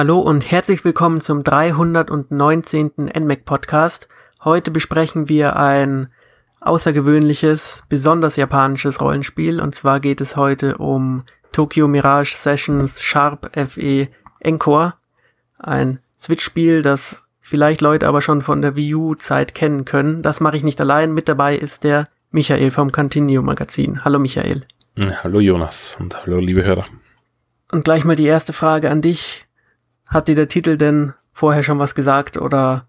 Hallo und herzlich willkommen zum 319. NMAC Podcast. Heute besprechen wir ein außergewöhnliches, besonders japanisches Rollenspiel und zwar geht es heute um Tokyo Mirage Sessions Sharp FE Encore. Ein Switch-Spiel, das vielleicht Leute aber schon von der Wii U-Zeit kennen können. Das mache ich nicht allein. Mit dabei ist der Michael vom Continuo Magazin. Hallo Michael. Hallo Jonas und hallo liebe Hörer. Und gleich mal die erste Frage an dich. Hat dir der Titel denn vorher schon was gesagt oder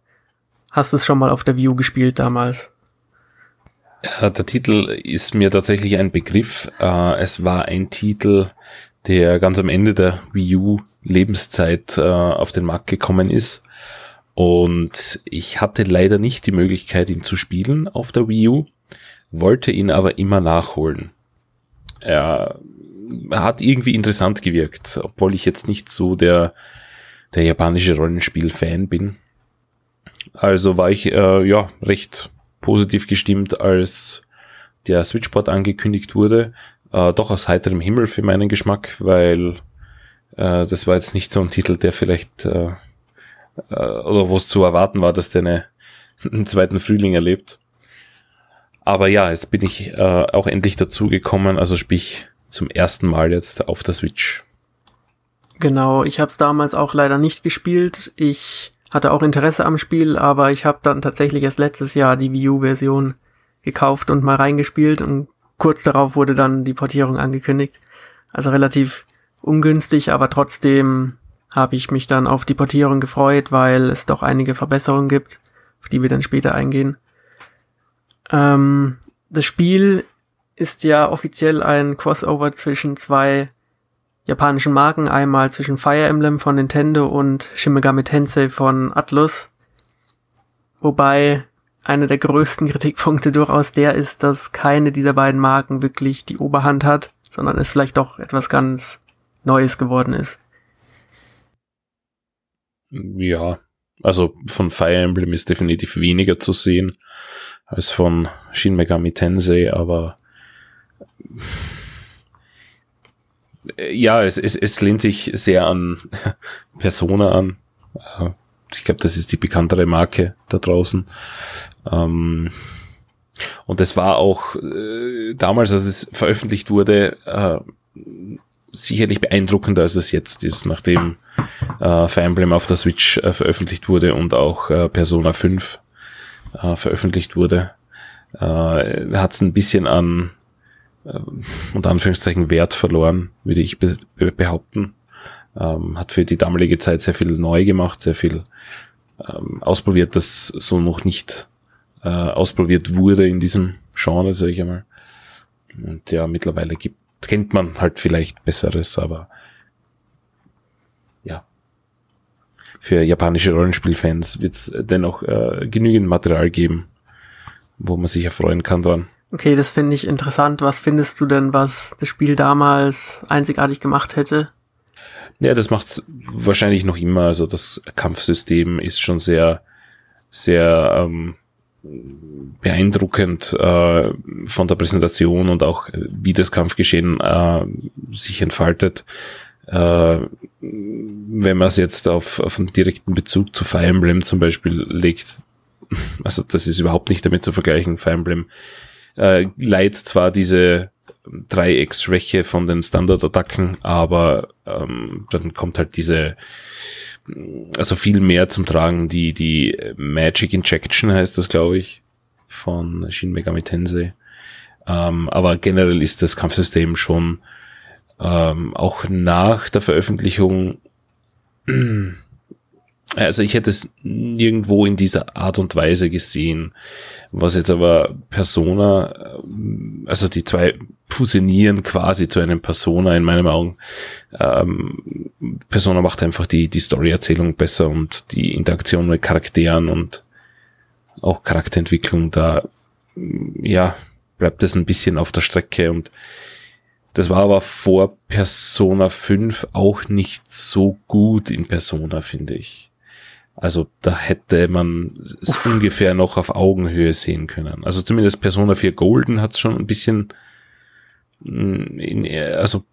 hast du es schon mal auf der View gespielt damals? Ja, der Titel ist mir tatsächlich ein Begriff. Äh, es war ein Titel, der ganz am Ende der Wii U Lebenszeit äh, auf den Markt gekommen ist. Und ich hatte leider nicht die Möglichkeit, ihn zu spielen auf der Wii U, wollte ihn aber immer nachholen. Er hat irgendwie interessant gewirkt, obwohl ich jetzt nicht so der der japanische Rollenspiel-Fan bin. Also war ich äh, ja recht positiv gestimmt, als der Switchport angekündigt wurde. Äh, doch aus heiterem Himmel für meinen Geschmack, weil äh, das war jetzt nicht so ein Titel, der vielleicht äh, äh, oder wo es zu erwarten war, dass der eine, einen zweiten Frühling erlebt. Aber ja, jetzt bin ich äh, auch endlich dazu gekommen, also sprich zum ersten Mal jetzt auf der Switch. Genau, ich habe es damals auch leider nicht gespielt. Ich hatte auch Interesse am Spiel, aber ich habe dann tatsächlich erst letztes Jahr die Wii U-Version gekauft und mal reingespielt und kurz darauf wurde dann die Portierung angekündigt. Also relativ ungünstig, aber trotzdem habe ich mich dann auf die Portierung gefreut, weil es doch einige Verbesserungen gibt, auf die wir dann später eingehen. Ähm, das Spiel ist ja offiziell ein Crossover zwischen zwei japanischen Marken, einmal zwischen Fire Emblem von Nintendo und Shin Megami Tensei von Atlus. Wobei einer der größten Kritikpunkte durchaus der ist, dass keine dieser beiden Marken wirklich die Oberhand hat, sondern es vielleicht doch etwas ganz Neues geworden ist. Ja, also von Fire Emblem ist definitiv weniger zu sehen als von Shin Megami Tensei, aber ja, es, es, es lehnt sich sehr an Persona an. Äh, ich glaube, das ist die bekanntere Marke da draußen. Ähm, und es war auch äh, damals, als es veröffentlicht wurde, äh, sicherlich beeindruckender, als es jetzt ist, nachdem äh, Fire Emblem auf der Switch äh, veröffentlicht wurde und auch äh, Persona 5 äh, veröffentlicht wurde. Äh, Hat es ein bisschen an äh, unter Anführungszeichen Wert verloren, würde ich be behaupten. Ähm, hat für die damalige Zeit sehr viel neu gemacht, sehr viel ähm, ausprobiert, das so noch nicht äh, ausprobiert wurde in diesem Genre, sage ich einmal. Und ja, mittlerweile gibt, kennt man halt vielleicht Besseres, aber ja. Für japanische Rollenspielfans wird es dennoch äh, genügend Material geben, wo man sich erfreuen kann dran. Okay, das finde ich interessant. Was findest du denn, was das Spiel damals einzigartig gemacht hätte? Ja, das macht's wahrscheinlich noch immer. Also das Kampfsystem ist schon sehr, sehr ähm, beeindruckend äh, von der Präsentation und auch wie das Kampfgeschehen äh, sich entfaltet. Äh, wenn man es jetzt auf, auf einen direkten Bezug zu Fire Emblem zum Beispiel legt, also das ist überhaupt nicht damit zu vergleichen. Fire Emblem äh, leiht zwar diese Dreiecksschwäche von den Standardattacken, aber ähm, dann kommt halt diese also viel mehr zum Tragen, die, die Magic Injection heißt das, glaube ich, von Shin Megami Tensei. Ähm, aber generell ist das Kampfsystem schon ähm, auch nach der Veröffentlichung also ich hätte es nirgendwo in dieser Art und Weise gesehen. Was jetzt aber Persona, ähm, also die zwei fusionieren quasi zu einem Persona in meinen Augen. Ähm, Persona macht einfach die, die Storyerzählung besser und die Interaktion mit Charakteren und auch Charakterentwicklung, da ja, bleibt es ein bisschen auf der Strecke und das war aber vor Persona 5 auch nicht so gut in Persona, finde ich. Also da hätte man es ungefähr noch auf Augenhöhe sehen können. Also zumindest Persona 4 Golden hat es schon ein bisschen mm, in, also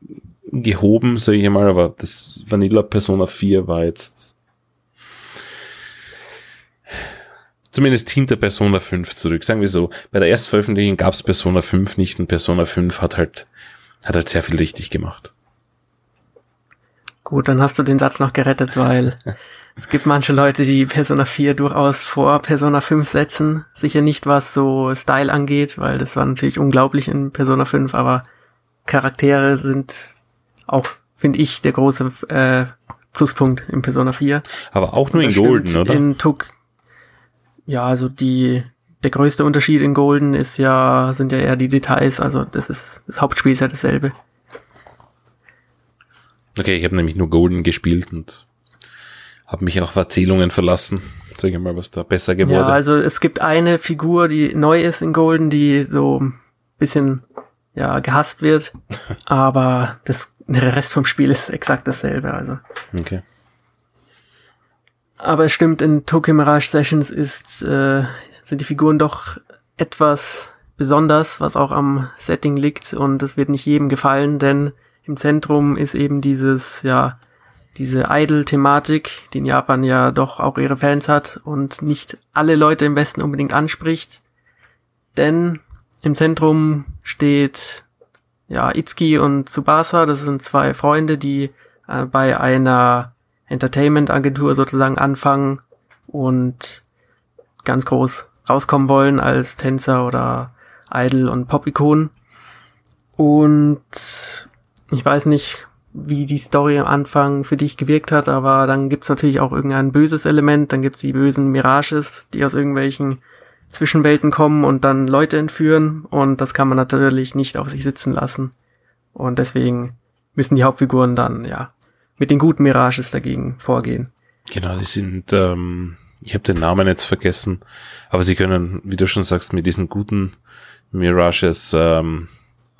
gehoben, sage ich mal, aber das Vanilla Persona 4 war jetzt zumindest hinter Persona 5 zurück. Sagen wir so, bei der Erstveröffentlichung gab es Persona 5 nicht und Persona 5 hat halt, hat halt sehr viel richtig gemacht. Gut, dann hast du den Satz noch gerettet, weil es gibt manche Leute, die Persona 4 durchaus vor Persona 5 setzen. Sicher nicht, was so Style angeht, weil das war natürlich unglaublich in Persona 5, aber Charaktere sind auch, finde ich, der große äh, Pluspunkt in Persona 4. Aber auch nur in Golden, oder? In Tuk ja, also die, der größte Unterschied in Golden ist ja, sind ja eher die Details, also das ist, das Hauptspiel ist ja dasselbe. Okay, ich habe nämlich nur Golden gespielt und habe mich auch auf Erzählungen verlassen. Sag ich mal, was da besser geworden ist. Ja, also es gibt eine Figur, die neu ist in Golden, die so ein bisschen ja, gehasst wird, aber das, der Rest vom Spiel ist exakt dasselbe. Also. Okay. Aber es stimmt, in Tokyo Mirage Sessions ist, äh, sind die Figuren doch etwas besonders, was auch am Setting liegt und es wird nicht jedem gefallen, denn im Zentrum ist eben dieses, ja, diese Idol-Thematik, die in Japan ja doch auch ihre Fans hat und nicht alle Leute im Westen unbedingt anspricht. Denn im Zentrum steht ja Itsuki und Tsubasa, das sind zwei Freunde, die äh, bei einer Entertainment-Agentur sozusagen anfangen und ganz groß rauskommen wollen als Tänzer oder Idol und Pop-Ikonen. Und ich weiß nicht, wie die Story am Anfang für dich gewirkt hat, aber dann gibt's natürlich auch irgendein böses Element, dann gibt's die bösen Mirages, die aus irgendwelchen Zwischenwelten kommen und dann Leute entführen und das kann man natürlich nicht auf sich sitzen lassen. Und deswegen müssen die Hauptfiguren dann, ja, mit den guten Mirages dagegen vorgehen. Genau, die sind, ähm, ich habe den Namen jetzt vergessen, aber sie können, wie du schon sagst, mit diesen guten Mirages ähm,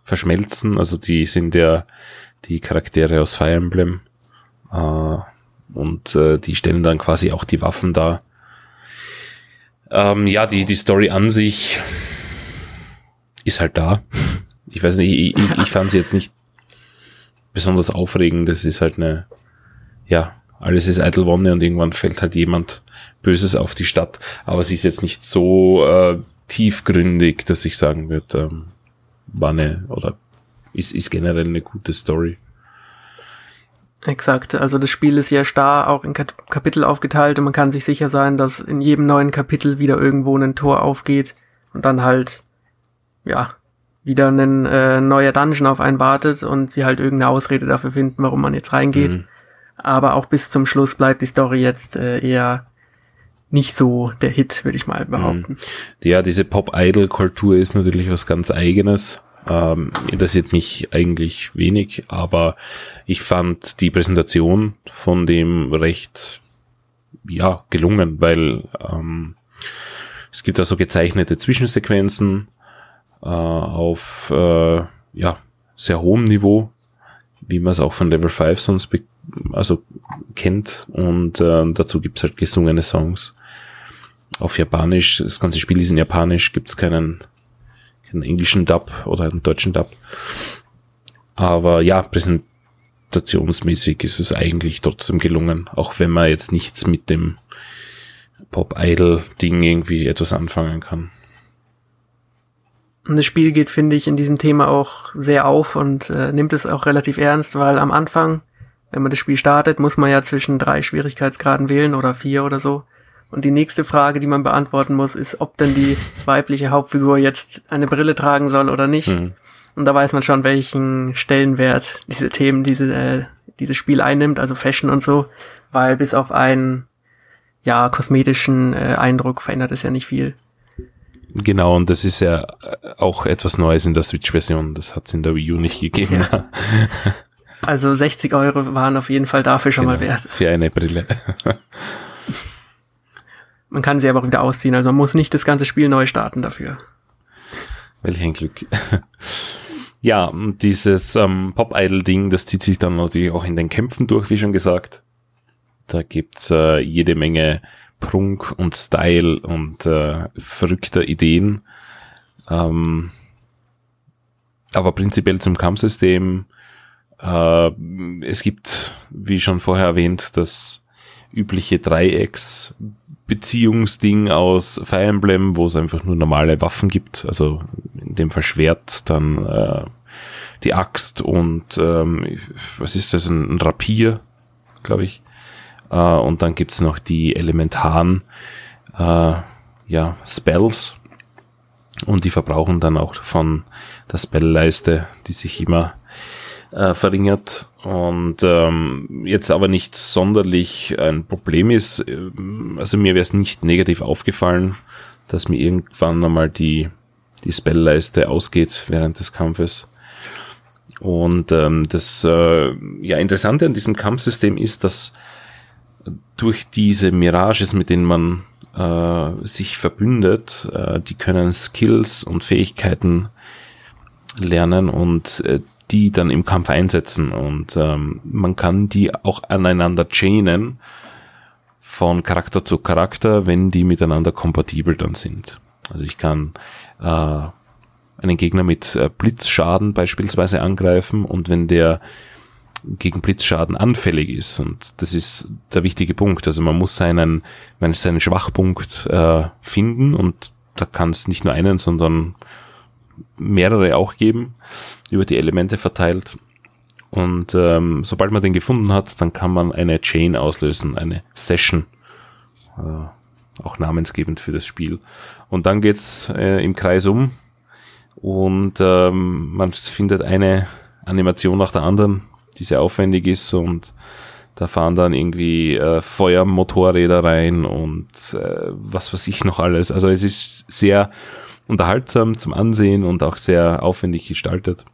verschmelzen. Also die sind ja die Charaktere aus Fire Emblem äh, und äh, die stellen dann quasi auch die Waffen dar. Ähm, ja, die, die Story an sich ist halt da. Ich weiß nicht, ich, ich, ich fand sie jetzt nicht besonders aufregend. Das ist halt eine, ja, alles ist eitel Wonne und irgendwann fällt halt jemand Böses auf die Stadt. Aber sie ist jetzt nicht so äh, tiefgründig, dass ich sagen würde, ähm, war eine oder ist, ist generell eine gute Story. Exakt, also das Spiel ist ja starr auch in Kapitel aufgeteilt und man kann sich sicher sein, dass in jedem neuen Kapitel wieder irgendwo ein Tor aufgeht und dann halt, ja, wieder ein äh, neuer Dungeon auf einen wartet und sie halt irgendeine Ausrede dafür finden, warum man jetzt reingeht. Mhm. Aber auch bis zum Schluss bleibt die Story jetzt äh, eher nicht so der Hit, würde ich mal behaupten. Mhm. Ja, diese Pop-Idol-Kultur ist natürlich was ganz eigenes. Ähm, interessiert mich eigentlich wenig, aber ich fand die Präsentation von dem recht ja gelungen, weil ähm, es gibt da so gezeichnete Zwischensequenzen, äh, auf äh, ja, sehr hohem Niveau, wie man es auch von Level 5 sonst also kennt. Und äh, dazu gibt's halt gesungene Songs auf Japanisch. Das ganze Spiel ist in Japanisch, gibt's keinen, keinen englischen Dub oder einen deutschen Dub. Aber ja, präsentationsmäßig ist es eigentlich trotzdem gelungen, auch wenn man jetzt nichts mit dem Pop-Idol-Ding irgendwie etwas anfangen kann. Und das Spiel geht, finde ich, in diesem Thema auch sehr auf und äh, nimmt es auch relativ ernst, weil am Anfang, wenn man das Spiel startet, muss man ja zwischen drei Schwierigkeitsgraden wählen oder vier oder so. Und die nächste Frage, die man beantworten muss, ist, ob denn die weibliche Hauptfigur jetzt eine Brille tragen soll oder nicht. Mhm. Und da weiß man schon, welchen Stellenwert diese Themen, diese, äh, dieses Spiel einnimmt, also Fashion und so, weil bis auf einen, ja, kosmetischen äh, Eindruck verändert es ja nicht viel. Genau, und das ist ja auch etwas Neues in der Switch-Version. Das hat es in der Wii U nicht gegeben. Ja. Also 60 Euro waren auf jeden Fall dafür schon genau, mal wert. Für eine Brille. Man kann sie aber auch wieder ausziehen, also man muss nicht das ganze Spiel neu starten dafür. Welch ein Glück. ja, dieses ähm, Pop-Idol-Ding, das zieht sich dann natürlich auch in den Kämpfen durch, wie schon gesagt. Da gibt's äh, jede Menge Prunk und Style und äh, verrückter Ideen. Ähm, aber prinzipiell zum Kampfsystem Äh, es gibt, wie schon vorher erwähnt, das übliche Dreiecksbeziehungsding aus Fire Emblem, wo es einfach nur normale Waffen gibt, also in dem Fall Schwert, dann äh, die Axt und ähm, was ist das, ein, ein Rapier, glaube ich. Äh, und dann gibt's noch die elementaren äh, ja, Spells. Und die verbrauchen dann auch von der Spellleiste, die sich immer äh, verringert und ähm, jetzt aber nicht sonderlich ein Problem ist. Also mir wäre es nicht negativ aufgefallen, dass mir irgendwann einmal die, die Spellleiste ausgeht während des Kampfes. Und ähm, das äh, ja, Interessante an diesem Kampfsystem ist, dass durch diese Mirages, mit denen man äh, sich verbündet, äh, die können Skills und Fähigkeiten lernen und äh, die dann im Kampf einsetzen. Und ähm, man kann die auch aneinander chainen von Charakter zu Charakter, wenn die miteinander kompatibel dann sind. Also ich kann äh, einen Gegner mit äh, Blitzschaden beispielsweise angreifen und wenn der gegen Blitzschaden anfällig ist. Und das ist der wichtige Punkt. Also man muss seinen, man seinen Schwachpunkt äh, finden und da kann es nicht nur einen, sondern mehrere auch geben, über die Elemente verteilt. Und ähm, sobald man den gefunden hat, dann kann man eine Chain auslösen, eine Session, äh, auch namensgebend für das Spiel. Und dann geht's äh, im Kreis um und ähm, man findet eine Animation nach der anderen, die sehr aufwendig ist und da fahren dann irgendwie äh, Feuermotorräder rein und äh, was weiß ich noch alles. Also es ist sehr unterhaltsam zum Ansehen und auch sehr aufwendig gestaltet.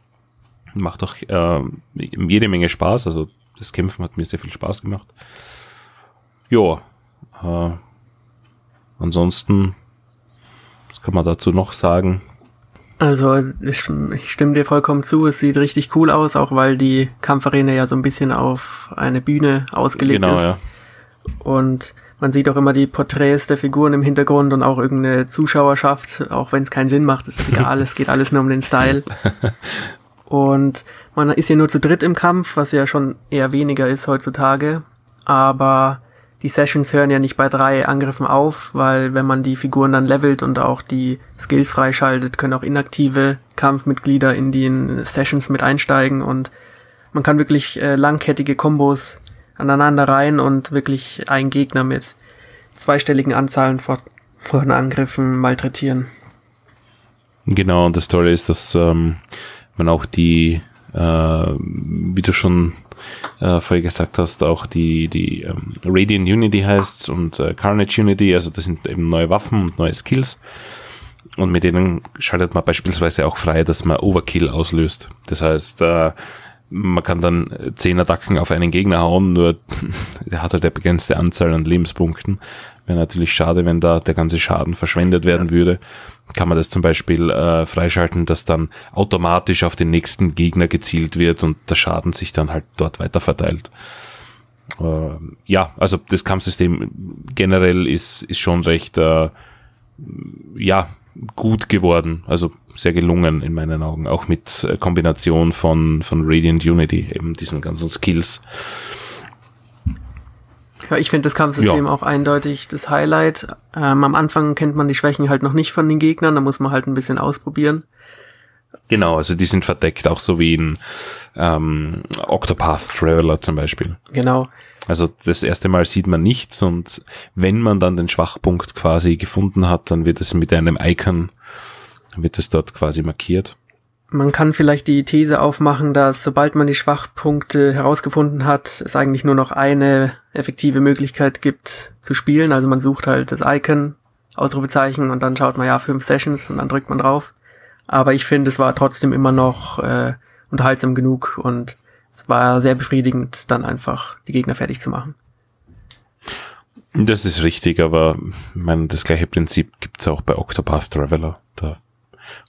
Macht auch äh, jede Menge Spaß. Also das Kämpfen hat mir sehr viel Spaß gemacht. Ja, äh, ansonsten, was kann man dazu noch sagen? Also ich, ich stimme dir vollkommen zu, es sieht richtig cool aus, auch weil die Kampfarena ja so ein bisschen auf eine Bühne ausgelegt genau, ist. Ja. Und man sieht auch immer die Porträts der Figuren im Hintergrund und auch irgendeine Zuschauerschaft, auch wenn es keinen Sinn macht, ist egal, es geht alles nur um den Style. Und man ist ja nur zu dritt im Kampf, was ja schon eher weniger ist heutzutage. Aber die Sessions hören ja nicht bei drei Angriffen auf, weil wenn man die Figuren dann levelt und auch die Skills freischaltet, können auch inaktive Kampfmitglieder in die Sessions mit einsteigen und man kann wirklich äh, langkettige Kombos aneinander rein und wirklich einen Gegner mit zweistelligen Anzahlen von, von Angriffen malträtieren. Genau, und das Tolle ist, dass ähm, man auch die, äh, wie du schon äh, vorher gesagt hast, auch die, die ähm, Radiant Unity heißt und äh, Carnage Unity, also das sind eben neue Waffen und neue Skills. Und mit denen schaltet man beispielsweise auch frei, dass man Overkill auslöst. Das heißt, äh, man kann dann zehn Attacken auf einen Gegner hauen, nur der hat halt eine begrenzte Anzahl an Lebenspunkten. Wäre natürlich schade, wenn da der ganze Schaden verschwendet werden würde. Kann man das zum Beispiel äh, freischalten, dass dann automatisch auf den nächsten Gegner gezielt wird und der Schaden sich dann halt dort weiter verteilt. Äh, ja, also das Kampfsystem generell ist, ist schon recht, äh, ja, gut geworden. Also sehr gelungen in meinen Augen. Auch mit äh, Kombination von, von Radiant Unity, eben diesen ganzen Skills. Ja, ich finde das Kampfsystem ja. auch eindeutig das Highlight. Ähm, am Anfang kennt man die Schwächen halt noch nicht von den Gegnern, da muss man halt ein bisschen ausprobieren. Genau, also die sind verdeckt, auch so wie in ähm, Octopath Traveler zum Beispiel. Genau. Also das erste Mal sieht man nichts und wenn man dann den Schwachpunkt quasi gefunden hat, dann wird es mit einem Icon, wird es dort quasi markiert. Man kann vielleicht die These aufmachen, dass sobald man die Schwachpunkte herausgefunden hat, es eigentlich nur noch eine effektive Möglichkeit gibt zu spielen. Also man sucht halt das Icon, Ausrufezeichen und dann schaut man ja fünf Sessions und dann drückt man drauf. Aber ich finde, es war trotzdem immer noch äh, unterhaltsam genug und es war sehr befriedigend, dann einfach die Gegner fertig zu machen. Das ist richtig, aber ich meine, das gleiche Prinzip gibt's auch bei Octopath Traveler. Da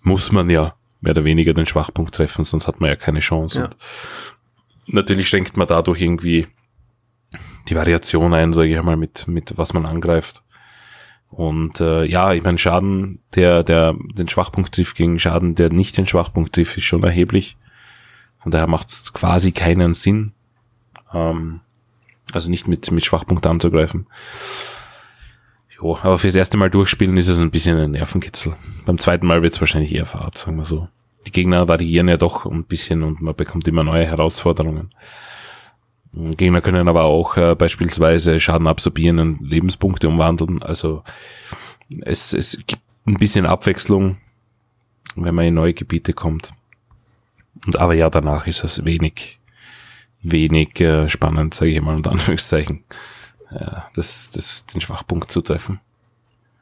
muss man ja mehr oder weniger den Schwachpunkt treffen, sonst hat man ja keine Chance. Ja. natürlich schränkt man dadurch irgendwie die Variation ein, sage ich einmal, mit, mit was man angreift. Und äh, ja, ich meine, Schaden, der, der den Schwachpunkt trifft gegen Schaden, der nicht den Schwachpunkt trifft, ist schon erheblich. Von daher macht es quasi keinen Sinn, ähm, also nicht mit, mit Schwachpunkt anzugreifen. Jo, aber fürs erste Mal durchspielen ist es ein bisschen ein Nervenkitzel. Beim zweiten Mal wird es wahrscheinlich eher Fahrt, sagen wir so. Die Gegner variieren ja doch ein bisschen und man bekommt immer neue Herausforderungen. Gegner können aber auch äh, beispielsweise Schaden absorbieren und Lebenspunkte umwandeln. Also es, es gibt ein bisschen Abwechslung, wenn man in neue Gebiete kommt. Und aber ja, danach ist es wenig, wenig äh, spannend, sage ich mal unter Anführungszeichen, äh, das, das, den Schwachpunkt zu treffen.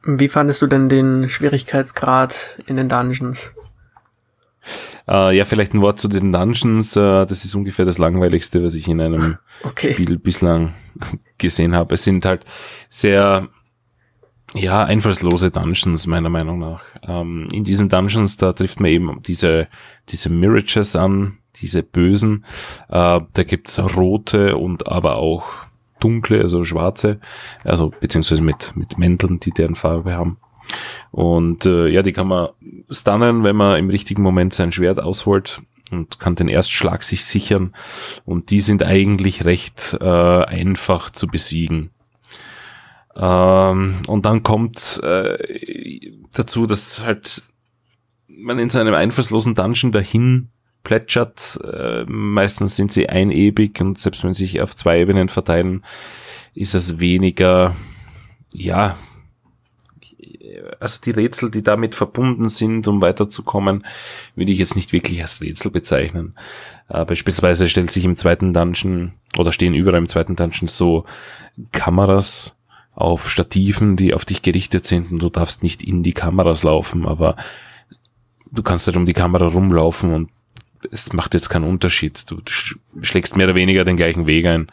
Wie fandest du denn den Schwierigkeitsgrad in den Dungeons? Äh, ja, vielleicht ein Wort zu den Dungeons. Äh, das ist ungefähr das langweiligste, was ich in einem okay. Spiel bislang gesehen habe. Es sind halt sehr, ja, einfallslose Dungeons, meiner Meinung nach. Ähm, in diesen Dungeons, da trifft man eben diese, diese Mirages an, diese Bösen. Äh, da gibt's rote und aber auch dunkle, also schwarze, also beziehungsweise mit, mit Mänteln, die deren Farbe haben. Und äh, ja, die kann man stunnen, wenn man im richtigen Moment sein Schwert ausholt und kann den Erstschlag sich sichern. Und die sind eigentlich recht äh, einfach zu besiegen. Ähm, und dann kommt äh, dazu, dass halt man in so einem einfallslosen Dungeon dahin plätschert. Äh, meistens sind sie einebig und selbst wenn sie sich auf zwei Ebenen verteilen, ist es weniger, ja, also die Rätsel, die damit verbunden sind, um weiterzukommen, würde ich jetzt nicht wirklich als Rätsel bezeichnen. Äh, beispielsweise stellt sich im zweiten Dungeon oder stehen überall im zweiten Dungeon so Kameras auf Stativen, die auf dich gerichtet sind und du darfst nicht in die Kameras laufen, aber du kannst halt um die Kamera rumlaufen und es macht jetzt keinen Unterschied. Du schlägst mehr oder weniger den gleichen Weg ein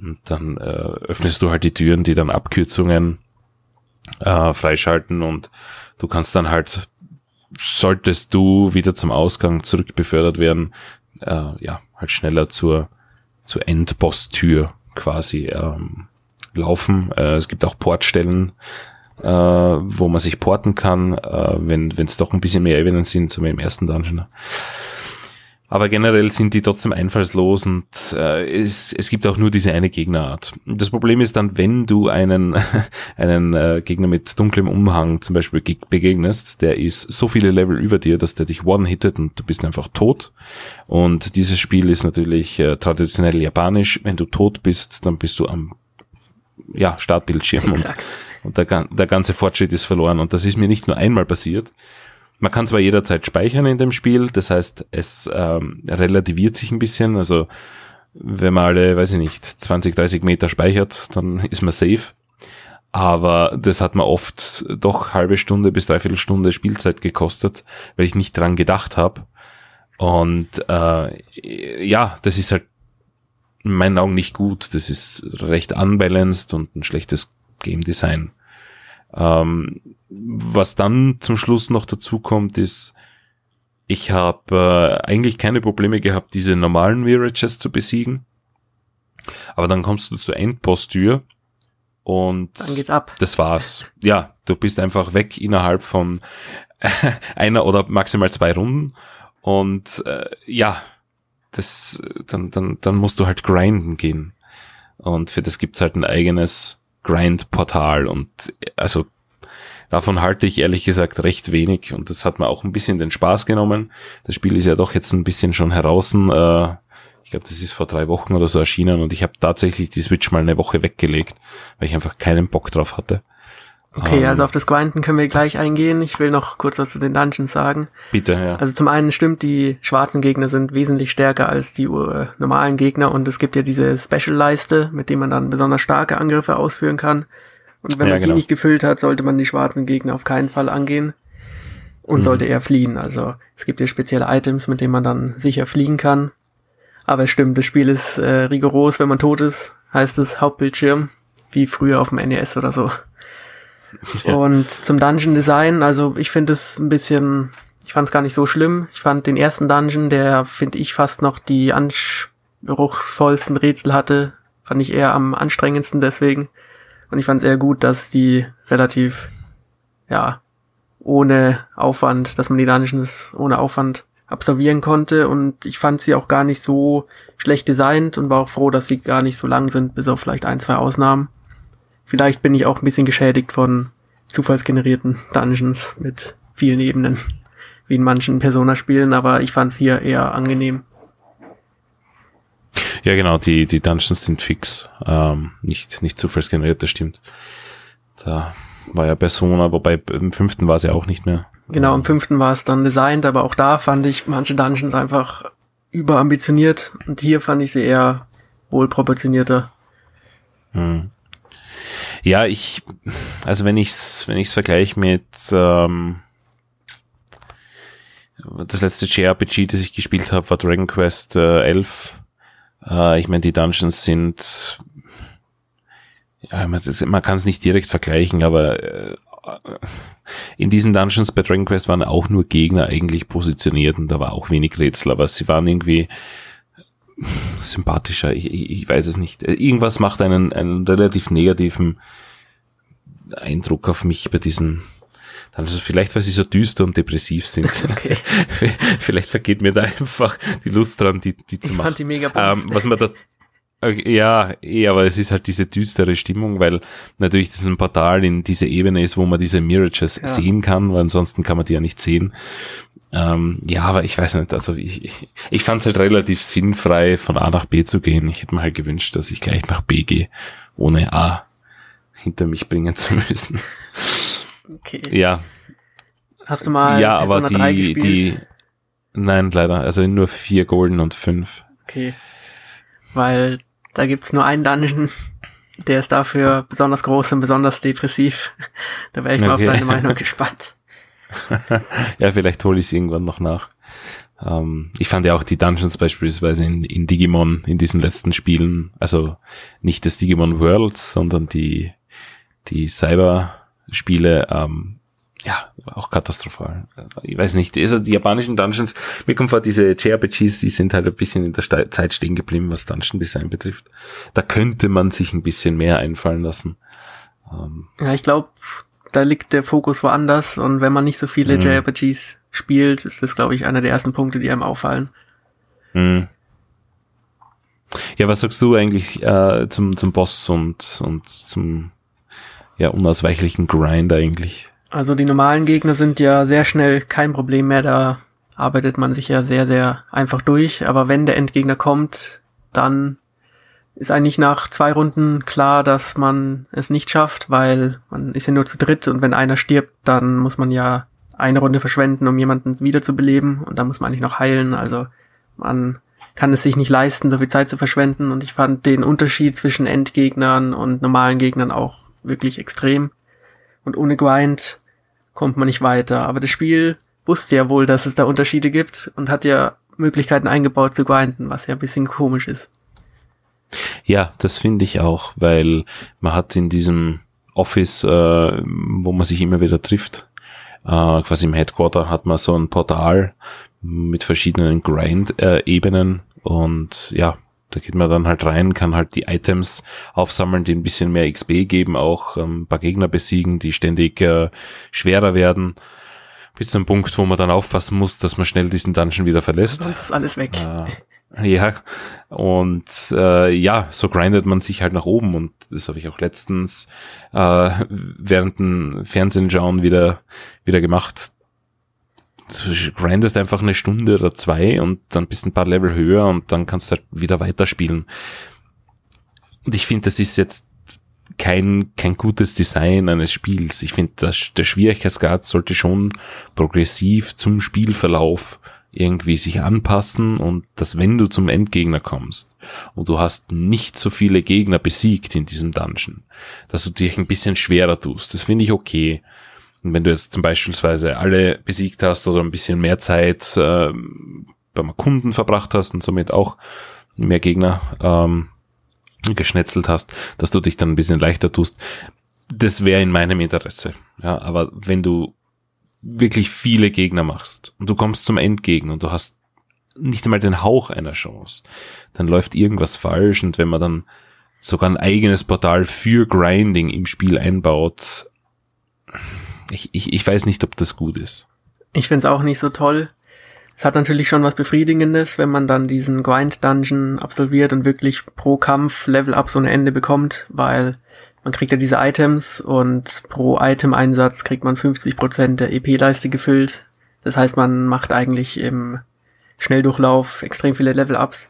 und dann äh, öffnest du halt die Türen, die dann Abkürzungen äh, freischalten und du kannst dann halt, solltest du wieder zum Ausgang zurückbefördert werden, äh, ja, halt schneller zur, zur Endboss-Tür quasi ähm, laufen. Äh, es gibt auch Portstellen, äh, wo man sich porten kann, äh, wenn es doch ein bisschen mehr Ebenen sind, so wie im ersten Dungeon. Aber generell sind die trotzdem einfallslos und äh, es, es gibt auch nur diese eine Gegnerart. Das Problem ist dann, wenn du einen, einen äh, Gegner mit dunklem Umhang zum Beispiel begegnest, der ist so viele Level über dir, dass der dich one-hittet und du bist einfach tot. Und dieses Spiel ist natürlich äh, traditionell japanisch. Wenn du tot bist, dann bist du am ja, Startbildschirm und, und der, der ganze Fortschritt ist verloren. Und das ist mir nicht nur einmal passiert, man kann zwar jederzeit speichern in dem Spiel, das heißt, es ähm, relativiert sich ein bisschen. Also wenn man alle, weiß ich nicht, 20, 30 Meter speichert, dann ist man safe. Aber das hat mir oft doch halbe Stunde bis dreiviertel Stunde Spielzeit gekostet, weil ich nicht dran gedacht habe. Und äh, ja, das ist halt in meinen Augen nicht gut. Das ist recht unbalanced und ein schlechtes Game Design. Ähm, was dann zum Schluss noch dazu kommt, ist, ich habe äh, eigentlich keine Probleme gehabt, diese normalen Mirages zu besiegen. Aber dann kommst du zur Endboss-Tür und dann geht's ab. Das war's. Ja, du bist einfach weg innerhalb von einer oder maximal zwei Runden. Und äh, ja, das, dann, dann, dann musst du halt grinden gehen. Und für das gibt's halt ein eigenes Grind-Portal und also davon halte ich ehrlich gesagt recht wenig und das hat mir auch ein bisschen den Spaß genommen. Das Spiel ist ja doch jetzt ein bisschen schon heraus. Äh, ich glaube, das ist vor drei Wochen oder so erschienen und ich habe tatsächlich die Switch mal eine Woche weggelegt, weil ich einfach keinen Bock drauf hatte. Okay, ähm, also auf das Grinden können wir gleich eingehen. Ich will noch kurz was zu den Dungeons sagen. Bitte, ja. Also zum einen stimmt, die schwarzen Gegner sind wesentlich stärker als die uh, normalen Gegner und es gibt ja diese Special-Leiste, mit dem man dann besonders starke Angriffe ausführen kann. Und wenn ja, man genau. die nicht gefüllt hat, sollte man die schwarzen Gegner auf keinen Fall angehen und mhm. sollte eher fliehen. Also es gibt ja spezielle Items, mit denen man dann sicher fliegen kann. Aber es stimmt, das Spiel ist äh, rigoros, wenn man tot ist, heißt es Hauptbildschirm, wie früher auf dem NES oder so. Ja. Und zum Dungeon Design, also ich finde es ein bisschen, ich fand es gar nicht so schlimm. Ich fand den ersten Dungeon, der finde ich fast noch die anspruchsvollsten Rätsel hatte, fand ich eher am anstrengendsten deswegen. Und ich fand es eher gut, dass die relativ, ja, ohne Aufwand, dass man die Dungeons ohne Aufwand absolvieren konnte und ich fand sie auch gar nicht so schlecht designt und war auch froh, dass sie gar nicht so lang sind, bis auf vielleicht ein, zwei Ausnahmen. Vielleicht bin ich auch ein bisschen geschädigt von zufallsgenerierten Dungeons mit vielen Ebenen, wie in manchen Persona-Spielen, aber ich fand es hier eher angenehm. Ja, genau, die, die Dungeons sind fix, ähm, nicht, nicht zufallsgeneriert, das stimmt. Da war ja Persona, wobei im fünften war es ja auch nicht mehr. Genau, im fünften war es dann designt, aber auch da fand ich manche Dungeons einfach überambitioniert und hier fand ich sie eher wohlproportionierter. Hm. Ja, ich, also wenn ich's, wenn ich's vergleiche mit ähm, das letzte JRPG, das ich gespielt habe, war Dragon Quest äh, 11. Äh, ich meine, die Dungeons sind ja, man, man kann es nicht direkt vergleichen, aber äh, in diesen Dungeons bei Dragon Quest waren auch nur Gegner eigentlich positioniert und da war auch wenig Rätsel, aber sie waren irgendwie sympathischer, ich, ich, ich weiß es nicht. Irgendwas macht einen, einen relativ negativen Eindruck auf mich bei diesen also vielleicht, weil sie so düster und depressiv sind. Okay. vielleicht vergeht mir da einfach die Lust dran, die, die zu ich machen. Fand die mega ähm, was man da ja, eh, aber es ist halt diese düstere Stimmung, weil natürlich das ein Portal in diese Ebene ist, wo man diese Mirages ja. sehen kann, weil ansonsten kann man die ja nicht sehen. Ähm, ja, aber ich weiß nicht, also ich, ich, ich fand es halt relativ sinnfrei, von A nach B zu gehen. Ich hätte mir halt gewünscht, dass ich gleich nach B gehe, ohne A hinter mich bringen zu müssen. Okay. Ja. Hast du mal ja, Persona aber die, 3 gespielt? Die, nein, leider. Also nur vier Golden und fünf. Okay. Weil da gibt's nur einen Dungeon, der ist dafür besonders groß und besonders depressiv. Da wäre ich okay. mal auf deine Meinung gespannt. ja, vielleicht hole ich es irgendwann noch nach. Ähm, ich fand ja auch die Dungeons beispielsweise in, in Digimon, in diesen letzten Spielen, also nicht das Digimon World, sondern die, die Cyber-Spiele, ähm, ja, auch katastrophal. Ich weiß nicht, also die japanischen Dungeons, mir kommt vor, diese JRPGs, die sind halt ein bisschen in der Ste Zeit stehen geblieben, was Dungeon Design betrifft. Da könnte man sich ein bisschen mehr einfallen lassen. Ähm, ja, ich glaube, da liegt der Fokus woanders und wenn man nicht so viele mhm. JRPGs spielt, ist das, glaube ich, einer der ersten Punkte, die einem auffallen. Mhm. Ja, was sagst du eigentlich äh, zum, zum Boss und, und zum ja, unausweichlichen Grind eigentlich? Also die normalen Gegner sind ja sehr schnell kein Problem mehr, da arbeitet man sich ja sehr, sehr einfach durch. Aber wenn der Endgegner kommt, dann ist eigentlich nach zwei Runden klar, dass man es nicht schafft, weil man ist ja nur zu dritt und wenn einer stirbt, dann muss man ja eine Runde verschwenden, um jemanden wiederzubeleben und dann muss man eigentlich noch heilen. Also man kann es sich nicht leisten, so viel Zeit zu verschwenden und ich fand den Unterschied zwischen Endgegnern und normalen Gegnern auch wirklich extrem. Und ohne Grind kommt man nicht weiter. Aber das Spiel wusste ja wohl, dass es da Unterschiede gibt und hat ja Möglichkeiten eingebaut zu grinden, was ja ein bisschen komisch ist. Ja, das finde ich auch, weil man hat in diesem Office, äh, wo man sich immer wieder trifft, äh, quasi im Headquarter hat man so ein Portal mit verschiedenen Grind-Ebenen äh, und ja, da geht man dann halt rein, kann halt die Items aufsammeln, die ein bisschen mehr XP geben, auch ähm, ein paar Gegner besiegen, die ständig äh, schwerer werden. Bis zum Punkt, wo man dann aufpassen muss, dass man schnell diesen Dungeon wieder verlässt. Sonst ist alles weg. Äh, ja, und äh, ja, so grindet man sich halt nach oben und das habe ich auch letztens äh, während dem Fernsehen schauen wieder wieder gemacht grindest einfach eine Stunde oder zwei und dann bist ein paar Level höher und dann kannst du halt wieder weiterspielen. Und ich finde, das ist jetzt kein, kein gutes Design eines Spiels. Ich finde, der Schwierigkeitsgrad sollte schon progressiv zum Spielverlauf irgendwie sich anpassen und dass wenn du zum Endgegner kommst und du hast nicht so viele Gegner besiegt in diesem Dungeon, dass du dich ein bisschen schwerer tust. Das finde ich okay. Und wenn du jetzt zum Beispiel alle besiegt hast oder ein bisschen mehr Zeit äh, beim Kunden verbracht hast und somit auch mehr Gegner ähm, geschnetzelt hast, dass du dich dann ein bisschen leichter tust, das wäre in meinem Interesse. Ja, aber wenn du wirklich viele Gegner machst und du kommst zum Endgegner und du hast nicht einmal den Hauch einer Chance, dann läuft irgendwas falsch und wenn man dann sogar ein eigenes Portal für Grinding im Spiel einbaut, ich, ich, ich weiß nicht, ob das gut ist. Ich find's auch nicht so toll. Es hat natürlich schon was Befriedigendes, wenn man dann diesen Grind-Dungeon absolviert und wirklich pro Kampf Level-Up so ein Ende bekommt, weil man kriegt ja diese Items und pro Item-Einsatz kriegt man 50% der EP-Leiste gefüllt. Das heißt, man macht eigentlich im Schnelldurchlauf extrem viele Level-Ups.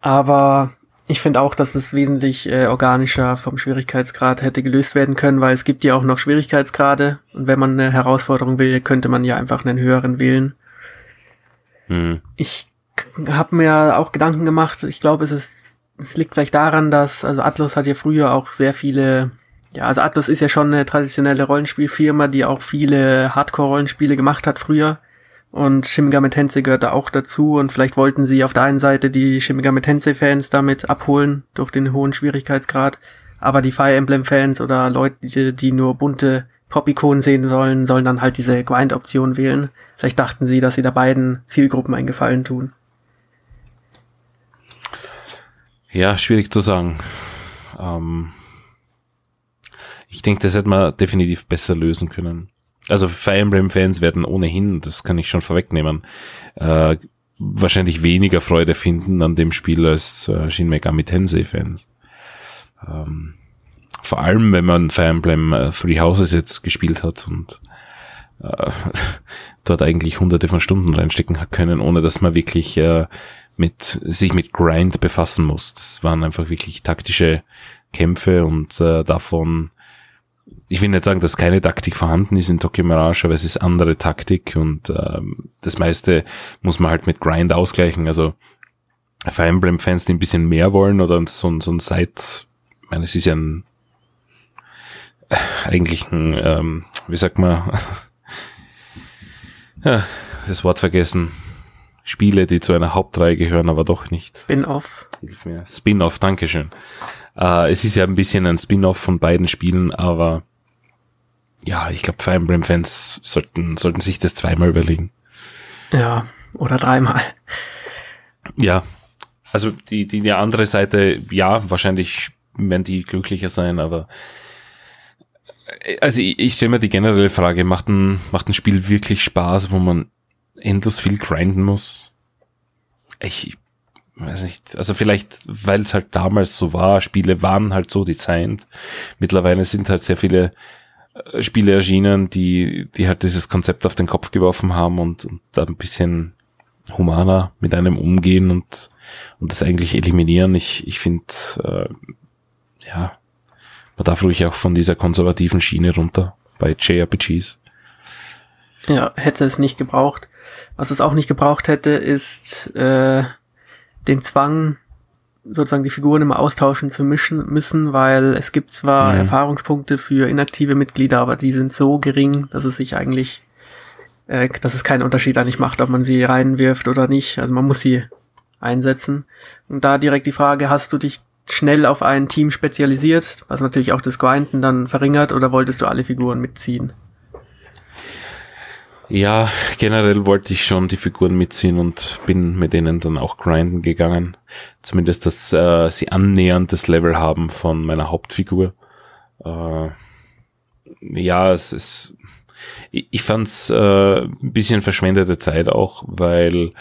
Aber ich finde auch, dass es wesentlich äh, organischer vom Schwierigkeitsgrad hätte gelöst werden können, weil es gibt ja auch noch Schwierigkeitsgrade und wenn man eine Herausforderung will, könnte man ja einfach einen höheren wählen. Hm. Ich habe mir auch Gedanken gemacht. Ich glaube, es ist, es liegt vielleicht daran, dass also Atlus hat ja früher auch sehr viele ja, also Atlus ist ja schon eine traditionelle Rollenspielfirma, die auch viele Hardcore-Rollenspiele gemacht hat früher. Und Shin Tensei gehört da auch dazu und vielleicht wollten sie auf der einen Seite die Shin Megami Tensei Fans damit abholen durch den hohen Schwierigkeitsgrad, aber die Fire Emblem Fans oder Leute, die, die nur bunte Pop-Ikonen sehen sollen, sollen dann halt diese Grind-Option wählen. Vielleicht dachten sie, dass sie da beiden Zielgruppen einen Gefallen tun. Ja, schwierig zu sagen. Ähm ich denke, das hätte man definitiv besser lösen können. Also Fire Emblem-Fans werden ohnehin, das kann ich schon vorwegnehmen, äh, wahrscheinlich weniger Freude finden an dem Spiel als äh, Shin Megami Tensei-Fans. Ähm, vor allem, wenn man Fire Emblem äh, Three Houses jetzt gespielt hat und äh, dort eigentlich hunderte von Stunden reinstecken hat können, ohne dass man wirklich äh, mit sich mit Grind befassen muss. Das waren einfach wirklich taktische Kämpfe und äh, davon ich will nicht sagen, dass keine Taktik vorhanden ist in Tokyo Mirage, aber es ist andere Taktik und ähm, das meiste muss man halt mit Grind ausgleichen. Also Fire Emblem-Fans, die ein bisschen mehr wollen oder so, so ein Side, ich meine, es ist ja ein äh, eigentlich ein, ähm, wie sagt man, ja, das Wort vergessen. Spiele, die zu einer Hauptreihe gehören, aber doch nicht. Spin-off. Spin-off, Dankeschön. Äh, es ist ja ein bisschen ein Spin-off von beiden Spielen, aber ja, ich glaube, Fire Emblem-Fans sollten, sollten sich das zweimal überlegen. Ja, oder dreimal. Ja, also die, die, die andere Seite, ja, wahrscheinlich werden die glücklicher sein, aber äh, also ich, ich stelle mir die generelle Frage, macht ein, macht ein Spiel wirklich Spaß, wo man endlos viel grinden muss? Ich weiß nicht, also vielleicht, weil es halt damals so war, Spiele waren halt so designt. Mittlerweile sind halt sehr viele äh, Spiele erschienen, die, die halt dieses Konzept auf den Kopf geworfen haben und, und da ein bisschen humaner mit einem umgehen und, und das eigentlich eliminieren. Ich, ich finde, äh, ja, man darf ruhig auch von dieser konservativen Schiene runter bei JRPGs. Ja, hätte es nicht gebraucht. Was es auch nicht gebraucht hätte, ist äh, den Zwang, sozusagen die Figuren immer austauschen zu mischen müssen, weil es gibt zwar mhm. Erfahrungspunkte für inaktive Mitglieder, aber die sind so gering, dass es sich eigentlich, äh, dass es keinen Unterschied eigentlich macht, ob man sie reinwirft oder nicht. Also man muss sie einsetzen. Und da direkt die Frage, hast du dich schnell auf ein Team spezialisiert, was natürlich auch das Grinden dann verringert, oder wolltest du alle Figuren mitziehen? Ja, generell wollte ich schon die Figuren mitziehen und bin mit denen dann auch grinden gegangen. Zumindest, dass äh, sie annähernd das Level haben von meiner Hauptfigur. Äh, ja, es ist. Ich, ich fand es äh, ein bisschen verschwendete Zeit auch, weil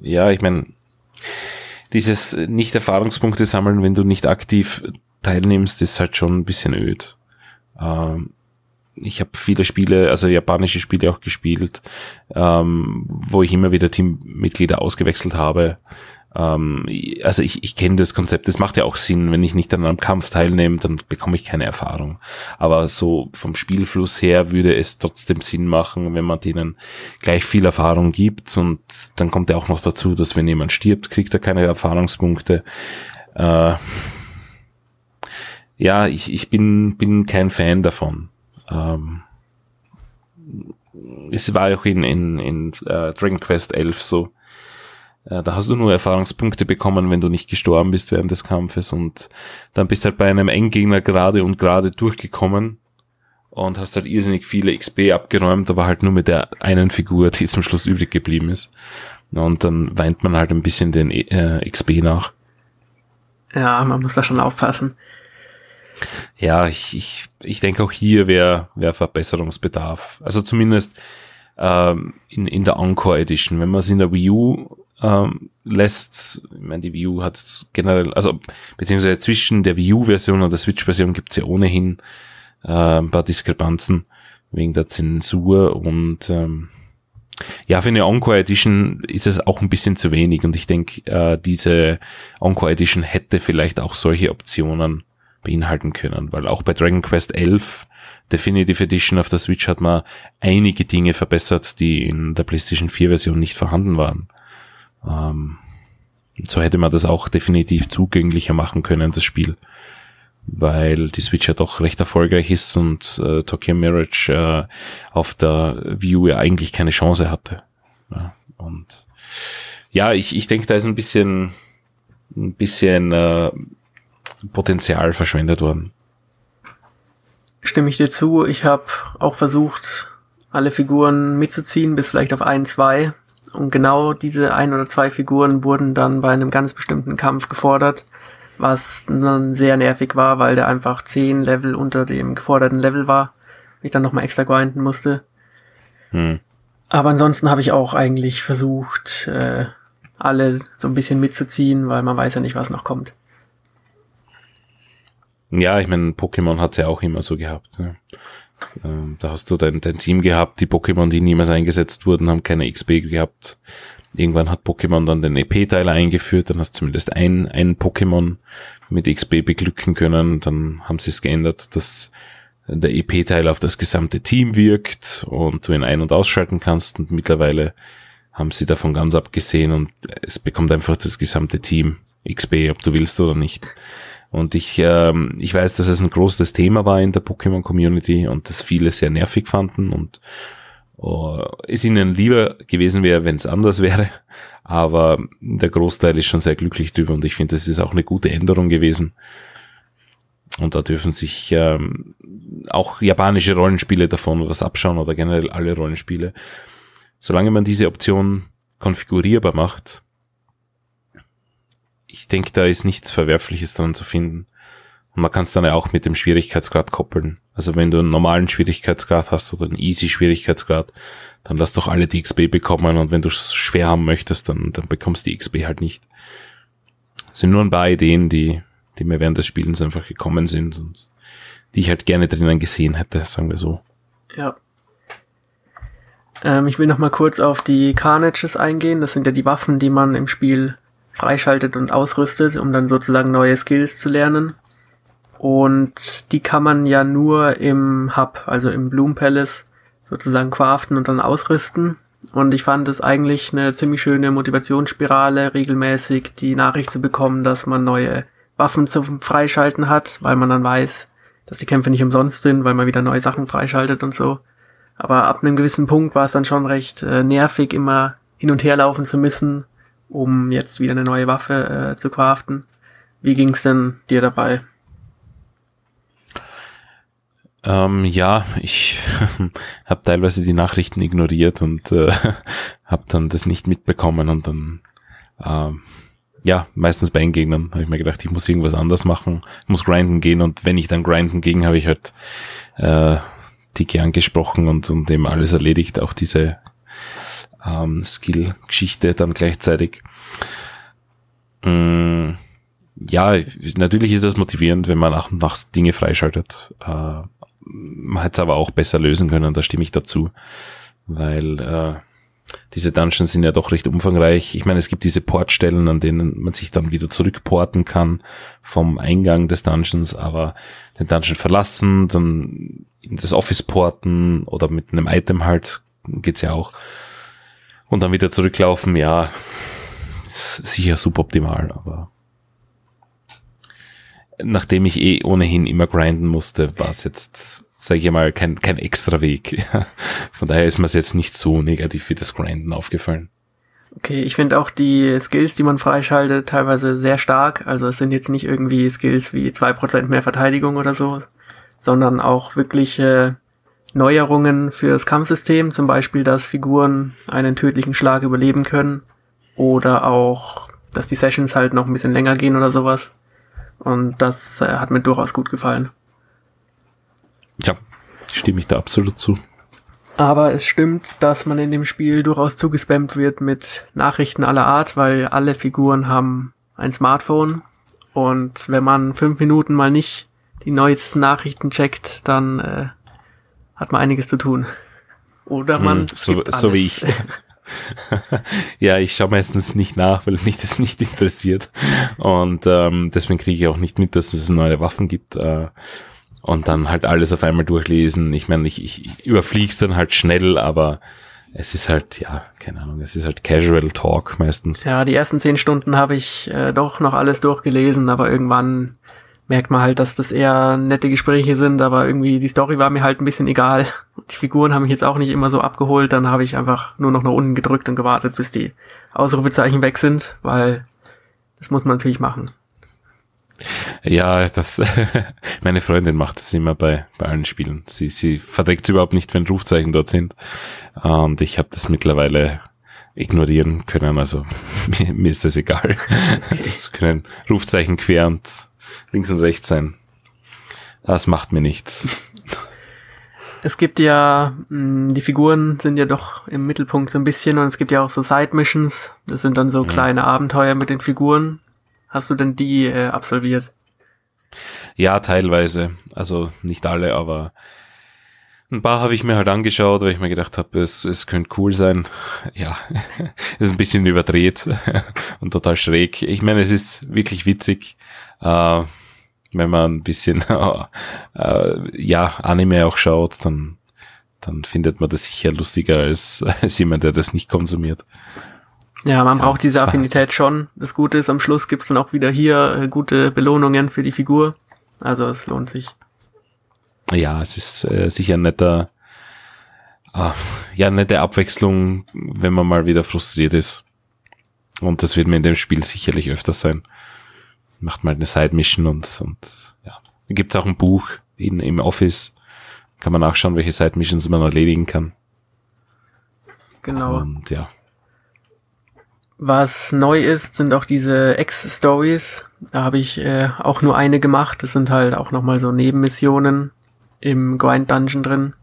ja, ich meine, dieses Nicht-Erfahrungspunkte sammeln, wenn du nicht aktiv teilnimmst, ist halt schon ein bisschen öd. Ähm, ich habe viele Spiele, also japanische Spiele auch gespielt, ähm, wo ich immer wieder Teammitglieder ausgewechselt habe. Ähm, also ich, ich kenne das Konzept, das macht ja auch Sinn, wenn ich nicht an einem Kampf teilnehme, dann bekomme ich keine Erfahrung. Aber so vom Spielfluss her würde es trotzdem Sinn machen, wenn man denen gleich viel Erfahrung gibt und dann kommt ja auch noch dazu, dass wenn jemand stirbt, kriegt er keine Erfahrungspunkte. Äh, ja, ich, ich bin, bin kein Fan davon. Ähm, es war auch in, in, in uh, Dragon Quest 11 so. Uh, da hast du nur Erfahrungspunkte bekommen, wenn du nicht gestorben bist während des Kampfes und dann bist halt bei einem Endgegner gerade und gerade durchgekommen und hast halt irrsinnig viele XP abgeräumt, aber halt nur mit der einen Figur, die zum Schluss übrig geblieben ist. Und dann weint man halt ein bisschen den äh, XP nach. Ja, man muss da schon aufpassen. Ja, ich, ich, ich denke auch hier wäre wär Verbesserungsbedarf. Also zumindest ähm, in, in der Encore Edition. Wenn man es in der Wii U ähm, lässt, ich meine, die Wii U hat generell, also beziehungsweise zwischen der Wii U-Version und der Switch-Version gibt es ja ohnehin äh, ein paar Diskrepanzen wegen der Zensur und ähm, ja, für eine Encore Edition ist es auch ein bisschen zu wenig und ich denke, äh, diese Encore Edition hätte vielleicht auch solche Optionen beinhalten können, weil auch bei Dragon Quest 11 Definitive Edition auf der Switch hat man einige Dinge verbessert, die in der PlayStation 4 Version nicht vorhanden waren. Ähm, so hätte man das auch definitiv zugänglicher machen können, das Spiel. Weil die Switch ja doch recht erfolgreich ist und äh, Tokyo Mirage äh, auf der Wii U ja eigentlich keine Chance hatte. Ja, und ja, ich, ich denke, da ist ein bisschen, ein bisschen äh, Potenzial verschwendet worden. Stimme ich dir zu. Ich habe auch versucht, alle Figuren mitzuziehen, bis vielleicht auf ein, zwei. Und genau diese ein oder zwei Figuren wurden dann bei einem ganz bestimmten Kampf gefordert, was dann sehr nervig war, weil der einfach zehn Level unter dem geforderten Level war. Ich dann nochmal extra grinden musste. Hm. Aber ansonsten habe ich auch eigentlich versucht, äh, alle so ein bisschen mitzuziehen, weil man weiß ja nicht, was noch kommt. Ja, ich meine, Pokémon hat's ja auch immer so gehabt. Ne? Ähm, da hast du dein, dein Team gehabt, die Pokémon, die niemals eingesetzt wurden, haben keine XP gehabt. Irgendwann hat Pokémon dann den EP-Teiler eingeführt, dann hast du zumindest ein, ein Pokémon mit XP beglücken können. Dann haben sie es geändert, dass der EP-Teiler auf das gesamte Team wirkt und du ihn ein- und ausschalten kannst. Und mittlerweile haben sie davon ganz abgesehen und es bekommt einfach das gesamte Team XP, ob du willst oder nicht. Und ich, ähm, ich weiß, dass es ein großes Thema war in der Pokémon-Community und dass viele sehr nervig fanden und oh, es ihnen lieber gewesen wäre, wenn es anders wäre. Aber der Großteil ist schon sehr glücklich drüber und ich finde, das ist auch eine gute Änderung gewesen. Und da dürfen sich ähm, auch japanische Rollenspiele davon was abschauen oder generell alle Rollenspiele. Solange man diese Option konfigurierbar macht, ich denke, da ist nichts Verwerfliches dran zu finden. Und man kann es dann ja auch mit dem Schwierigkeitsgrad koppeln. Also wenn du einen normalen Schwierigkeitsgrad hast oder einen easy Schwierigkeitsgrad, dann lass doch alle die XP bekommen und wenn du es schwer haben möchtest, dann, dann bekommst du die XP halt nicht. Das sind nur ein paar Ideen, die, die mir während des Spielens einfach gekommen sind und die ich halt gerne drinnen gesehen hätte, sagen wir so. Ja. Ähm, ich will noch mal kurz auf die Carnages eingehen. Das sind ja die Waffen, die man im Spiel freischaltet und ausrüstet, um dann sozusagen neue Skills zu lernen. Und die kann man ja nur im Hub, also im Bloom Palace, sozusagen craften und dann ausrüsten. Und ich fand es eigentlich eine ziemlich schöne Motivationsspirale, regelmäßig die Nachricht zu bekommen, dass man neue Waffen zum Freischalten hat, weil man dann weiß, dass die Kämpfe nicht umsonst sind, weil man wieder neue Sachen freischaltet und so. Aber ab einem gewissen Punkt war es dann schon recht äh, nervig, immer hin und her laufen zu müssen um jetzt wieder eine neue Waffe äh, zu craften. Wie ging's denn dir dabei? Ähm, ja, ich habe teilweise die Nachrichten ignoriert und äh, habe dann das nicht mitbekommen und dann ähm, ja, meistens bei Endgegnern habe ich mir gedacht, ich muss irgendwas anders machen, muss grinden gehen und wenn ich dann grinden ging, habe ich halt äh, Tiki angesprochen und, und eben alles erledigt, auch diese ähm, Skill-Geschichte dann gleichzeitig. Mm, ja, natürlich ist es motivierend, wenn man nach und nach Dinge freischaltet. Äh, man hätte es aber auch besser lösen können, da stimme ich dazu. Weil äh, diese Dungeons sind ja doch recht umfangreich. Ich meine, es gibt diese Portstellen, an denen man sich dann wieder zurückporten kann vom Eingang des Dungeons, aber den Dungeon verlassen, dann in das Office porten oder mit einem Item halt, geht's ja auch und dann wieder zurücklaufen, ja, sicher suboptimal, aber nachdem ich eh ohnehin immer grinden musste, war es jetzt, sage ich mal, kein, kein extra Weg. Von daher ist mir es jetzt nicht so negativ wie das Grinden aufgefallen. Okay, ich finde auch die Skills, die man freischaltet, teilweise sehr stark. Also es sind jetzt nicht irgendwie Skills wie zwei Prozent mehr Verteidigung oder so, sondern auch wirkliche Neuerungen fürs Kampfsystem, zum Beispiel, dass Figuren einen tödlichen Schlag überleben können oder auch, dass die Sessions halt noch ein bisschen länger gehen oder sowas. Und das äh, hat mir durchaus gut gefallen. Ja, stimme ich da absolut zu. Aber es stimmt, dass man in dem Spiel durchaus zugespammt wird mit Nachrichten aller Art, weil alle Figuren haben ein Smartphone. Und wenn man fünf Minuten mal nicht die neuesten Nachrichten checkt, dann äh, hat man einiges zu tun. Oder man. Hm, so, so wie ich. ja, ich schaue meistens nicht nach, weil mich das nicht interessiert. Und ähm, deswegen kriege ich auch nicht mit, dass es neue Waffen gibt. Äh, und dann halt alles auf einmal durchlesen. Ich meine, ich, ich überflieg's dann halt schnell, aber es ist halt, ja, keine Ahnung, es ist halt Casual Talk meistens. Ja, die ersten zehn Stunden habe ich äh, doch noch alles durchgelesen, aber irgendwann merkt man halt, dass das eher nette Gespräche sind, aber irgendwie die Story war mir halt ein bisschen egal. Die Figuren haben mich jetzt auch nicht immer so abgeholt, dann habe ich einfach nur noch nach unten gedrückt und gewartet, bis die Ausrufezeichen weg sind, weil das muss man natürlich machen. Ja, das, meine Freundin macht das immer bei, bei allen Spielen. Sie, sie verträgt es überhaupt nicht, wenn Rufzeichen dort sind. Und ich habe das mittlerweile ignorieren können, also mir, mir ist das egal. Es können Rufzeichen quer und links und rechts sein. Das macht mir nichts. Es gibt ja, mh, die Figuren sind ja doch im Mittelpunkt so ein bisschen und es gibt ja auch so Side Missions. Das sind dann so mhm. kleine Abenteuer mit den Figuren. Hast du denn die äh, absolviert? Ja, teilweise. Also nicht alle, aber ein paar habe ich mir halt angeschaut, weil ich mir gedacht habe, es, es könnte cool sein. Ja, es ist ein bisschen überdreht und total schräg. Ich meine, es ist wirklich witzig, äh, wenn man ein bisschen äh, ja Anime auch schaut, dann dann findet man das sicher lustiger als, als jemand, der das nicht konsumiert. Ja, man ja, braucht diese Affinität schon. Das Gute ist, am Schluss gibt's dann auch wieder hier äh, gute Belohnungen für die Figur. Also es lohnt sich. Ja, es ist äh, sicher ein netter, äh, ja, nette Abwechslung, wenn man mal wieder frustriert ist. Und das wird mir in dem Spiel sicherlich öfter sein macht mal eine Side-Mission und, und ja. Da gibt's auch ein Buch in, im Office. Kann man nachschauen, welche Side-Missions man erledigen kann. Genau. Und ja. Was neu ist, sind auch diese X-Stories. Da habe ich äh, auch nur eine gemacht. Das sind halt auch nochmal so Nebenmissionen im Grind Dungeon drin.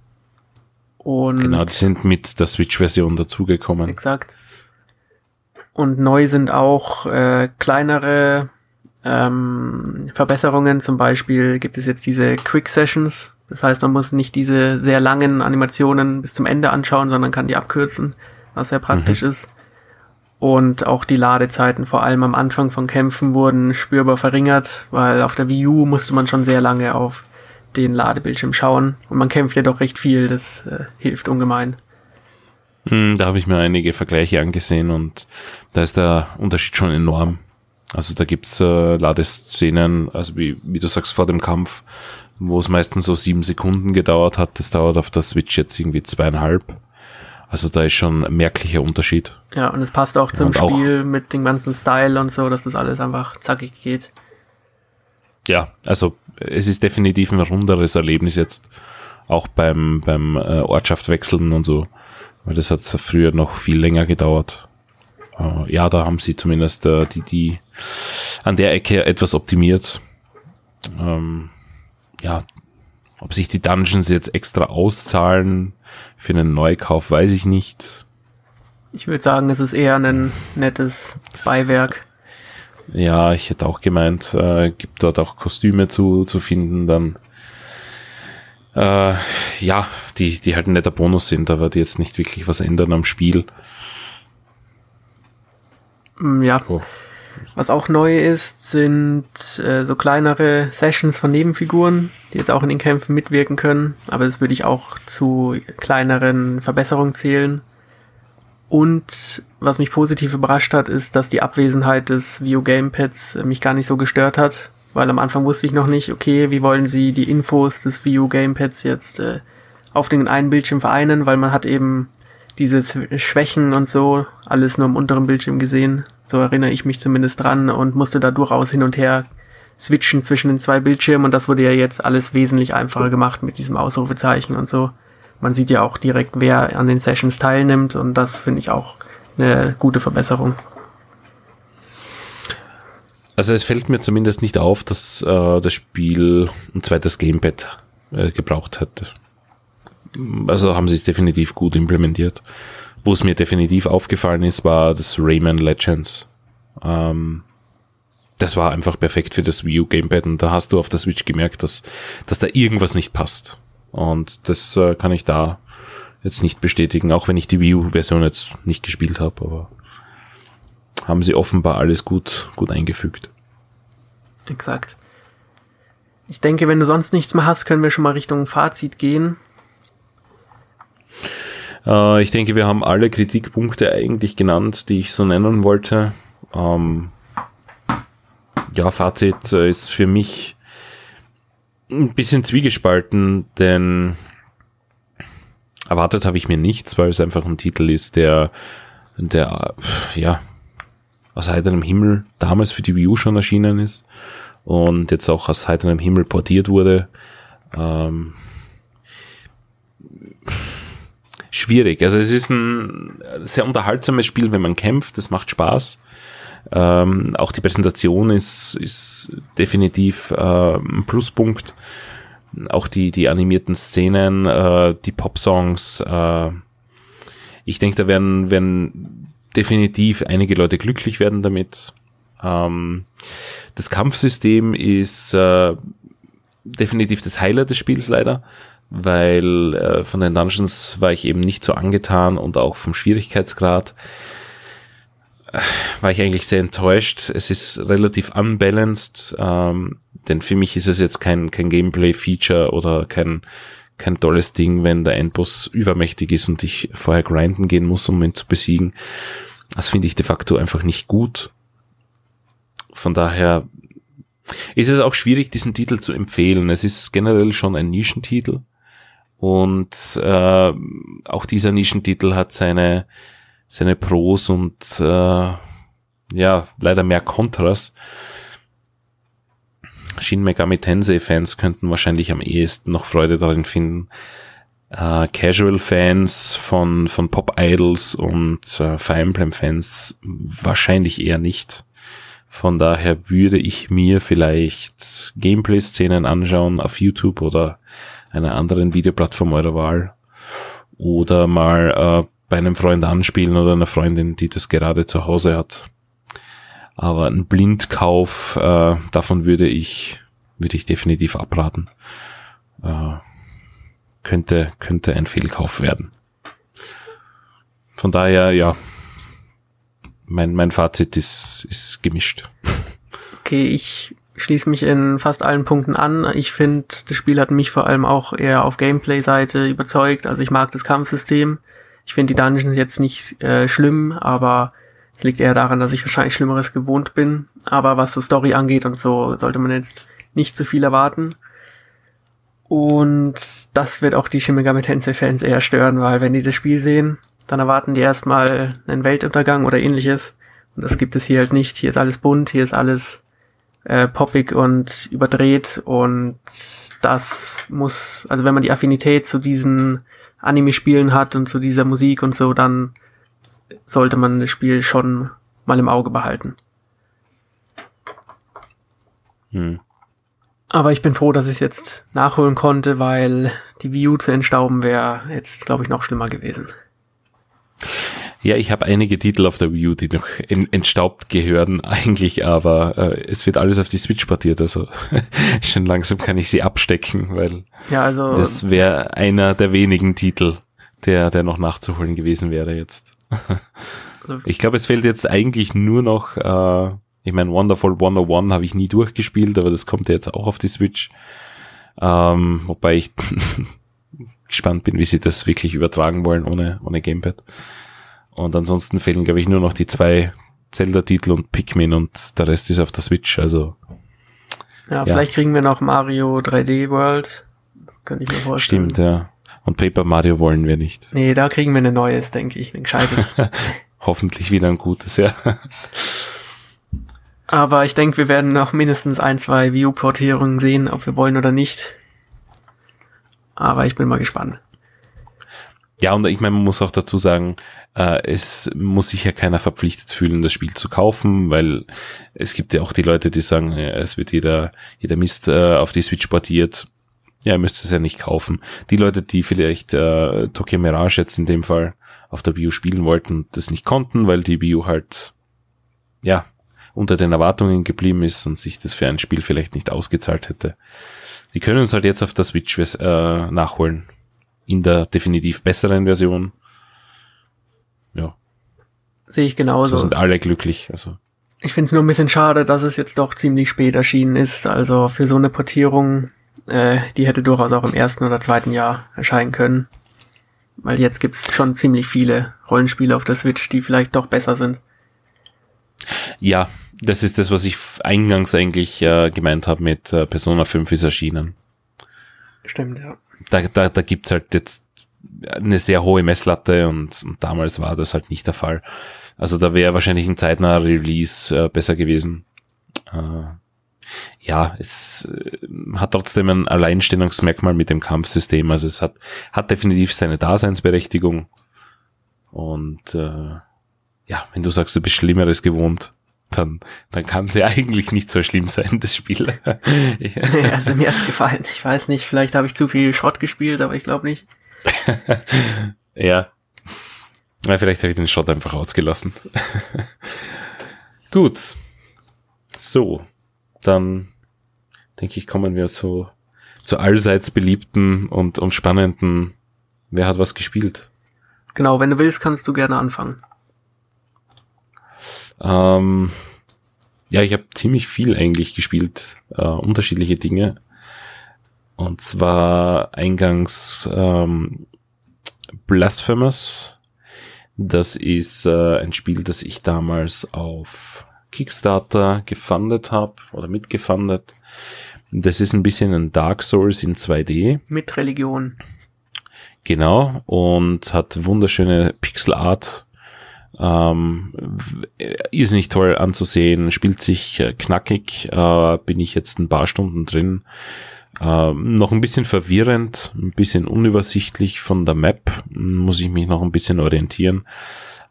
Und genau, die sind mit der Switch-Version dazugekommen. Exakt. Und neu sind auch äh, kleinere ähm, Verbesserungen. Zum Beispiel gibt es jetzt diese Quick Sessions. Das heißt, man muss nicht diese sehr langen Animationen bis zum Ende anschauen, sondern kann die abkürzen, was sehr praktisch mhm. ist. Und auch die Ladezeiten, vor allem am Anfang von Kämpfen, wurden spürbar verringert, weil auf der Wii U musste man schon sehr lange auf den Ladebildschirm schauen. Und man kämpft ja doch recht viel, das äh, hilft ungemein. Hm, da habe ich mir einige Vergleiche angesehen und da ist der Unterschied schon enorm. Also da gibt's äh, Ladeszenen, also wie, wie du sagst, vor dem Kampf, wo es meistens so sieben Sekunden gedauert hat. Das dauert auf der Switch jetzt irgendwie zweieinhalb. Also da ist schon ein merklicher Unterschied. Ja, und es passt auch zum und Spiel auch, mit dem ganzen Style und so, dass das alles einfach zackig geht. Ja, also es ist definitiv ein runderes Erlebnis jetzt, auch beim, beim äh, Ortschaft wechseln und so. Weil das hat früher noch viel länger gedauert. Äh, ja, da haben sie zumindest äh, die, die an der Ecke etwas optimiert. Ähm, ja, ob sich die Dungeons jetzt extra auszahlen für einen Neukauf, weiß ich nicht. Ich würde sagen, es ist eher ein nettes Beiwerk. Ja, ich hätte auch gemeint, äh, gibt dort auch Kostüme zu, zu finden, dann äh, ja, die, die halt ein netter Bonus sind, aber die jetzt nicht wirklich was ändern am Spiel. Mm, ja. Oh. Was auch neu ist, sind äh, so kleinere Sessions von Nebenfiguren, die jetzt auch in den Kämpfen mitwirken können. Aber das würde ich auch zu kleineren Verbesserungen zählen. Und was mich positiv überrascht hat, ist, dass die Abwesenheit des View Gamepads mich gar nicht so gestört hat. Weil am Anfang wusste ich noch nicht, okay, wie wollen sie die Infos des View Gamepads jetzt äh, auf den einen Bildschirm vereinen, weil man hat eben diese Schwächen und so alles nur im unteren Bildschirm gesehen. So erinnere ich mich zumindest dran und musste da durchaus hin und her switchen zwischen den zwei Bildschirmen und das wurde ja jetzt alles wesentlich einfacher gemacht mit diesem Ausrufezeichen und so. Man sieht ja auch direkt, wer an den Sessions teilnimmt und das finde ich auch eine gute Verbesserung. Also es fällt mir zumindest nicht auf, dass äh, das Spiel ein zweites Gamepad äh, gebraucht hätte. also haben sie es definitiv gut implementiert. Wo es mir definitiv aufgefallen ist, war das Rayman Legends. Ähm, das war einfach perfekt für das Wii U Gamepad und da hast du auf der Switch gemerkt, dass, dass da irgendwas nicht passt. Und das äh, kann ich da jetzt nicht bestätigen, auch wenn ich die Wii U Version jetzt nicht gespielt habe, aber haben sie offenbar alles gut, gut eingefügt. Exakt. Ich denke, wenn du sonst nichts mehr hast, können wir schon mal Richtung Fazit gehen. Äh, ich denke, wir haben alle Kritikpunkte eigentlich genannt, die ich so nennen wollte. Ähm, ja, Fazit äh, ist für mich ein bisschen zwiegespalten, denn erwartet habe ich mir nichts, weil es einfach ein Titel ist, der, der, ja, aus heiterem Himmel damals für die Wii U schon erschienen ist und jetzt auch aus heiterem Himmel portiert wurde. Ähm, schwierig. Also es ist ein sehr unterhaltsames Spiel, wenn man kämpft. Es macht Spaß. Ähm, auch die Präsentation ist, ist definitiv äh, ein Pluspunkt. Auch die, die animierten Szenen, äh, die Pop-Songs. Äh, ich denke, da werden, werden definitiv einige Leute glücklich werden damit. Ähm, das Kampfsystem ist äh, definitiv das Highlight des Spiels leider weil äh, von den Dungeons war ich eben nicht so angetan und auch vom Schwierigkeitsgrad war ich eigentlich sehr enttäuscht. Es ist relativ unbalanced, ähm, denn für mich ist es jetzt kein, kein Gameplay-Feature oder kein, kein tolles Ding, wenn der Endboss übermächtig ist und ich vorher grinden gehen muss, um ihn zu besiegen. Das finde ich de facto einfach nicht gut. Von daher ist es auch schwierig, diesen Titel zu empfehlen. Es ist generell schon ein Nischentitel. Und äh, auch dieser Nischentitel hat seine, seine Pros und äh, ja, leider mehr Kontras. Shin Megami Tensei Fans könnten wahrscheinlich am ehesten noch Freude darin finden. Äh, Casual Fans von, von Pop Idols und äh, Fire Emblem Fans wahrscheinlich eher nicht. Von daher würde ich mir vielleicht Gameplay-Szenen anschauen auf YouTube oder einer anderen Videoplattform eurer Wahl oder mal äh, bei einem Freund anspielen oder einer Freundin, die das gerade zu Hause hat. Aber ein Blindkauf, äh, davon würde ich, würde ich definitiv abraten. Äh, könnte, könnte ein Fehlkauf werden. Von daher, ja, mein, mein Fazit ist, ist gemischt. Okay, ich schließe mich in fast allen Punkten an. Ich finde, das Spiel hat mich vor allem auch eher auf Gameplay-Seite überzeugt. Also ich mag das Kampfsystem. Ich finde die Dungeons jetzt nicht äh, schlimm, aber es liegt eher daran, dass ich wahrscheinlich Schlimmeres gewohnt bin. Aber was so Story angeht und so, sollte man jetzt nicht zu viel erwarten. Und das wird auch die Shin Megami Tensei-Fans eher stören, weil wenn die das Spiel sehen, dann erwarten die erstmal einen Weltuntergang oder ähnliches. Und das gibt es hier halt nicht. Hier ist alles bunt, hier ist alles äh, poppig und überdreht und das muss, also wenn man die Affinität zu diesen Anime-Spielen hat und zu dieser Musik und so, dann sollte man das Spiel schon mal im Auge behalten. Hm. Aber ich bin froh, dass ich es jetzt nachholen konnte, weil die Wii U zu entstauben wäre jetzt, glaube ich, noch schlimmer gewesen. Ja, ich habe einige Titel auf der Wii U, die noch entstaubt gehören eigentlich, aber äh, es wird alles auf die Switch portiert, also schon langsam kann ich sie abstecken, weil ja, also, das wäre einer der wenigen Titel, der, der noch nachzuholen gewesen wäre jetzt. also, ich glaube, es fällt jetzt eigentlich nur noch, äh, ich meine, Wonderful 101 habe ich nie durchgespielt, aber das kommt ja jetzt auch auf die Switch. Ähm, wobei ich gespannt bin, wie sie das wirklich übertragen wollen ohne, ohne Gamepad. Und ansonsten fehlen, glaube ich, nur noch die zwei Zelda-Titel und Pikmin und der Rest ist auf der Switch, also. Ja, ja. vielleicht kriegen wir noch Mario 3D World. Könnte ich mir vorstellen. Stimmt, ja. Und Paper Mario wollen wir nicht. Nee, da kriegen wir ein neues, denke ich, ein gescheites. Hoffentlich wieder ein gutes, ja. Aber ich denke, wir werden noch mindestens ein, zwei View-Portierungen sehen, ob wir wollen oder nicht. Aber ich bin mal gespannt. Ja, und ich meine, man muss auch dazu sagen, äh, es muss sich ja keiner verpflichtet fühlen, das Spiel zu kaufen, weil es gibt ja auch die Leute, die sagen, ja, es wird jeder, jeder Mist äh, auf die Switch portiert. ja, ihr müsst es ja nicht kaufen. Die Leute, die vielleicht äh, Tokyo Mirage jetzt in dem Fall auf der Bio spielen wollten, das nicht konnten, weil die Bio halt, ja, unter den Erwartungen geblieben ist und sich das für ein Spiel vielleicht nicht ausgezahlt hätte. Die können uns halt jetzt auf der Switch äh, nachholen. In der definitiv besseren Version. Ja. Sehe ich genauso. So sind alle glücklich. Also. Ich finde es nur ein bisschen schade, dass es jetzt doch ziemlich spät erschienen ist. Also für so eine Portierung, äh, die hätte durchaus auch im ersten oder zweiten Jahr erscheinen können. Weil jetzt gibt's schon ziemlich viele Rollenspiele auf der Switch, die vielleicht doch besser sind. Ja, das ist das, was ich eingangs eigentlich äh, gemeint habe mit äh, Persona 5 ist erschienen. Stimmt, ja. Da, da, da gibt's halt jetzt eine sehr hohe Messlatte und, und damals war das halt nicht der Fall. Also da wäre wahrscheinlich ein zeitnaher Release äh, besser gewesen. Äh, ja, es äh, hat trotzdem ein Alleinstellungsmerkmal mit dem Kampfsystem. Also es hat, hat definitiv seine Daseinsberechtigung. Und äh, ja, wenn du sagst, du bist Schlimmeres gewohnt, dann, dann kann es ja eigentlich nicht so schlimm sein, das Spiel. also mir hat's gefallen. Ich weiß nicht, vielleicht habe ich zu viel Schrott gespielt, aber ich glaube nicht. ja. Ja, vielleicht habe ich den Shot einfach ausgelassen. Gut. So. Dann denke ich, kommen wir zu, zu allseits beliebten und, und spannenden. Wer hat was gespielt? Genau, wenn du willst, kannst du gerne anfangen. Ähm, ja, ich habe ziemlich viel eigentlich gespielt, äh, unterschiedliche Dinge. Und zwar eingangs ähm, Blasphemous das ist äh, ein Spiel, das ich damals auf Kickstarter gefundet habe oder mitgefundet. Das ist ein bisschen ein Dark Souls in 2D. Mit Religion. Genau, und hat wunderschöne Pixel Art. Ähm, ist nicht toll anzusehen, spielt sich äh, knackig, äh, bin ich jetzt ein paar Stunden drin. Ähm, noch ein bisschen verwirrend, ein bisschen unübersichtlich von der Map, muss ich mich noch ein bisschen orientieren.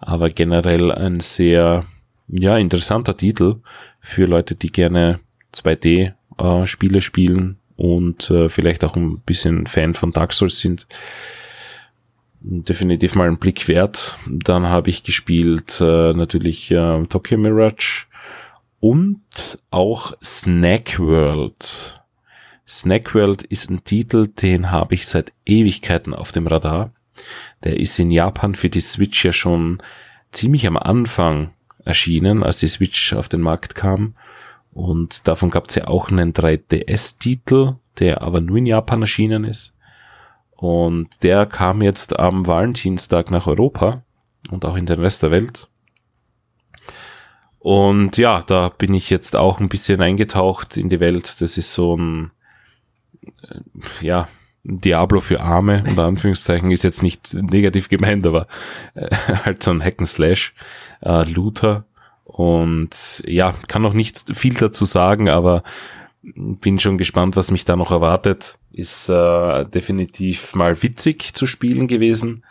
Aber generell ein sehr, ja, interessanter Titel für Leute, die gerne 2D-Spiele äh, spielen und äh, vielleicht auch ein bisschen Fan von Dark Souls sind. Definitiv mal einen Blick wert. Dann habe ich gespielt äh, natürlich äh, Tokyo Mirage und auch Snack World Snackworld ist ein Titel, den habe ich seit Ewigkeiten auf dem Radar. Der ist in Japan für die Switch ja schon ziemlich am Anfang erschienen, als die Switch auf den Markt kam. Und davon gab es ja auch einen 3DS-Titel, der aber nur in Japan erschienen ist. Und der kam jetzt am Valentinstag nach Europa und auch in den Rest der Welt. Und ja, da bin ich jetzt auch ein bisschen eingetaucht in die Welt. Das ist so ein ja, Diablo für Arme, unter Anführungszeichen, ist jetzt nicht negativ gemeint, aber äh, halt so ein Hack'n'Slash, äh, Looter. Und ja, kann noch nicht viel dazu sagen, aber bin schon gespannt, was mich da noch erwartet. Ist äh, definitiv mal witzig zu spielen gewesen.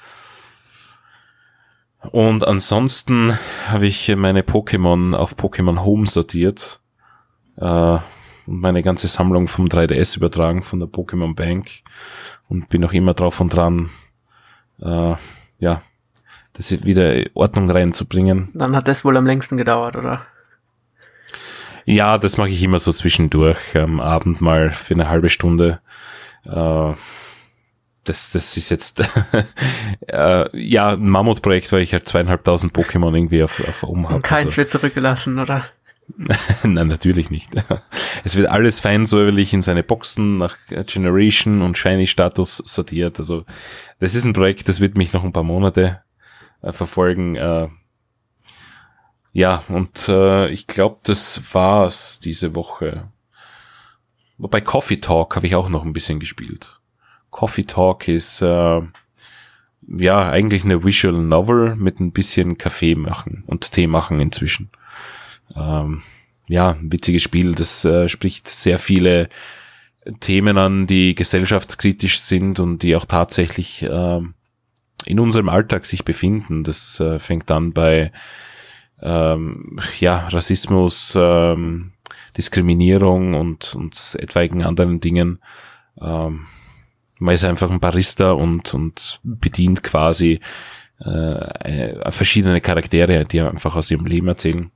Und ansonsten habe ich meine Pokémon auf Pokémon Home sortiert. Äh, und meine ganze Sammlung vom 3DS übertragen von der Pokémon Bank und bin auch immer drauf und dran, äh, ja, das wieder Ordnung reinzubringen. Dann hat das wohl am längsten gedauert, oder? Ja, das mache ich immer so zwischendurch, am Abend mal für eine halbe Stunde. Äh, das, das ist jetzt äh, ja ein Mammutprojekt, weil ich halt zweieinhalbtausend Pokémon irgendwie auf, auf um habe. Keins also. wird zurückgelassen, oder? Nein, natürlich nicht. Es wird alles fein säuberlich in seine Boxen nach Generation und Shiny Status sortiert. Also das ist ein Projekt, das wird mich noch ein paar Monate äh, verfolgen. Äh, ja, und äh, ich glaube, das war's diese Woche. Wobei Coffee Talk habe ich auch noch ein bisschen gespielt. Coffee Talk ist äh, ja eigentlich eine Visual Novel mit ein bisschen Kaffee machen und Tee machen inzwischen ähm, ja, ein witziges Spiel. Das äh, spricht sehr viele Themen an, die gesellschaftskritisch sind und die auch tatsächlich äh, in unserem Alltag sich befinden. Das äh, fängt an bei ähm, ja, Rassismus, ähm, Diskriminierung und, und etwaigen anderen Dingen Ähm, man ist einfach ein Barista und, und bedient quasi äh, verschiedene Charaktere, die einfach aus ihrem Leben erzählen.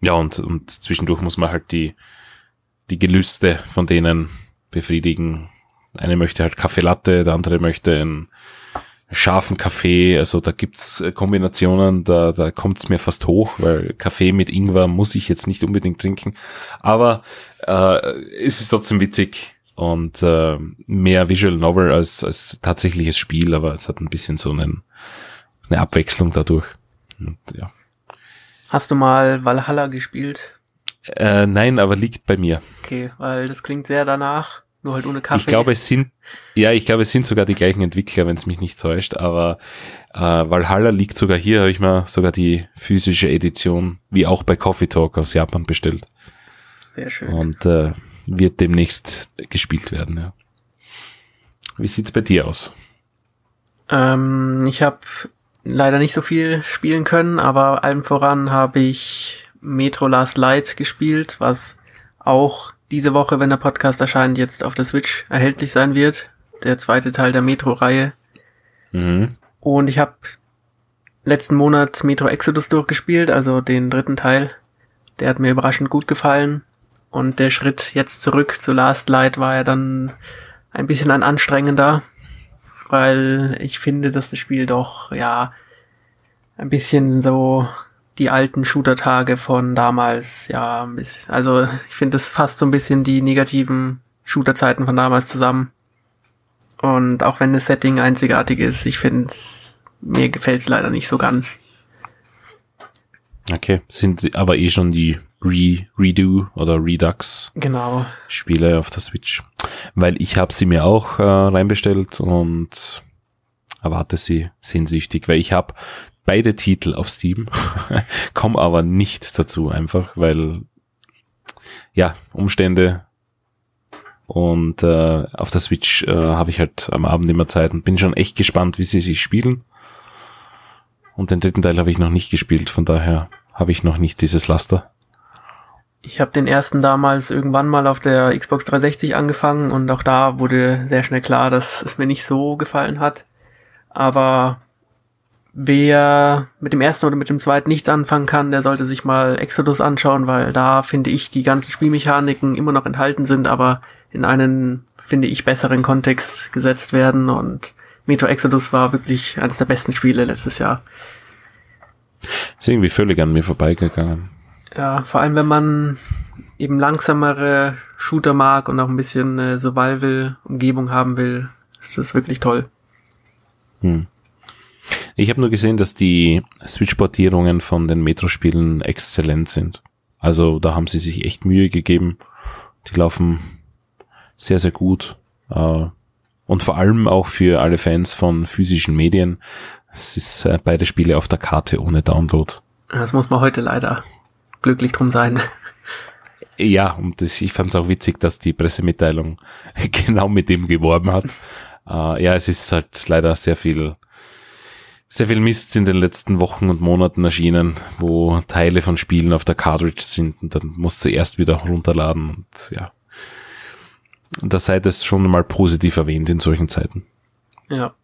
Ja, und, und zwischendurch muss man halt die, die Gelüste von denen befriedigen. Eine möchte halt Kaffee Latte, der andere möchte einen scharfen Kaffee. Also da gibt's Kombinationen, da, da kommt's mir fast hoch, weil Kaffee mit Ingwer muss ich jetzt nicht unbedingt trinken. Aber äh, es ist trotzdem witzig und äh, mehr Visual Novel als, als tatsächliches Spiel, aber es hat ein bisschen so einen, eine Abwechslung dadurch. Und, ja. Hast du mal Valhalla gespielt? Äh, nein, aber liegt bei mir. Okay, weil das klingt sehr danach, nur halt ohne Kaffee. Ich glaube, es sind, ja, ich glaube, es sind sogar die gleichen Entwickler, wenn es mich nicht täuscht, aber äh, Valhalla liegt sogar hier, habe ich mir sogar die physische Edition, wie auch bei Coffee Talk aus Japan bestellt. Sehr schön. Und äh, wird demnächst gespielt werden. Ja. Wie sieht's bei dir aus? Ähm, ich habe leider nicht so viel spielen können, aber allem voran habe ich Metro Last Light gespielt, was auch diese Woche, wenn der Podcast erscheint, jetzt auf der Switch erhältlich sein wird. Der zweite Teil der Metro-Reihe. Mhm. Und ich habe letzten Monat Metro Exodus durchgespielt, also den dritten Teil. Der hat mir überraschend gut gefallen. Und der Schritt jetzt zurück zu Last Light war ja dann ein bisschen ein anstrengender, weil ich finde, dass das Spiel doch, ja, ein bisschen so die alten Shooter-Tage von damals, ja, also ich finde, das fasst so ein bisschen die negativen Shooter-Zeiten von damals zusammen. Und auch wenn das Setting einzigartig ist, ich finde, mir gefällt es leider nicht so ganz. Okay, sind aber eh schon die Re Redo oder Redux genau. Spiele auf der Switch. Weil ich habe sie mir auch äh, reinbestellt und erwarte sie sehnsüchtig, weil ich habe beide Titel auf Steam, komme aber nicht dazu einfach, weil ja, Umstände und äh, auf der Switch äh, habe ich halt am Abend immer Zeit und bin schon echt gespannt, wie sie sich spielen. Und den dritten Teil habe ich noch nicht gespielt, von daher habe ich noch nicht dieses Laster. Ich habe den ersten damals irgendwann mal auf der Xbox 360 angefangen und auch da wurde sehr schnell klar, dass es mir nicht so gefallen hat. Aber wer mit dem ersten oder mit dem zweiten nichts anfangen kann, der sollte sich mal Exodus anschauen, weil da finde ich die ganzen Spielmechaniken immer noch enthalten sind, aber in einen, finde ich, besseren Kontext gesetzt werden und Metro Exodus war wirklich eines der besten Spiele letztes Jahr. Ist irgendwie völlig an mir vorbeigegangen. Ja, vor allem wenn man eben langsamere Shooter mag und auch ein bisschen äh, Survival-Umgebung haben will, ist das wirklich toll. Hm. Ich habe nur gesehen, dass die Switch-Portierungen von den Metro-Spielen exzellent sind. Also da haben sie sich echt Mühe gegeben. Die laufen sehr, sehr gut. Äh, und vor allem auch für alle Fans von physischen Medien. Es ist äh, beide Spiele auf der Karte ohne Download. Das muss man heute leider glücklich drum sein. Ja, und das, ich fand es auch witzig, dass die Pressemitteilung genau mit dem geworben hat. Uh, ja, es ist halt leider sehr viel, sehr viel Mist in den letzten Wochen und Monaten erschienen, wo Teile von Spielen auf der Cartridge sind und dann musst du erst wieder runterladen und ja. Und da seid es schon mal positiv erwähnt in solchen Zeiten. Ja.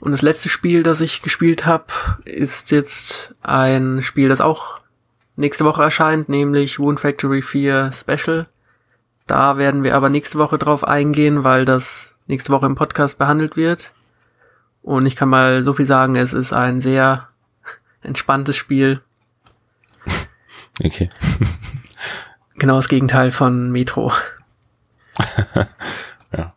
Und das letzte Spiel, das ich gespielt habe, ist jetzt ein Spiel, das auch nächste Woche erscheint, nämlich Wound Factory 4 Special. Da werden wir aber nächste Woche drauf eingehen, weil das nächste Woche im Podcast behandelt wird. Und ich kann mal so viel sagen, es ist ein sehr entspanntes Spiel. Okay. genau das Gegenteil von Metro. ja.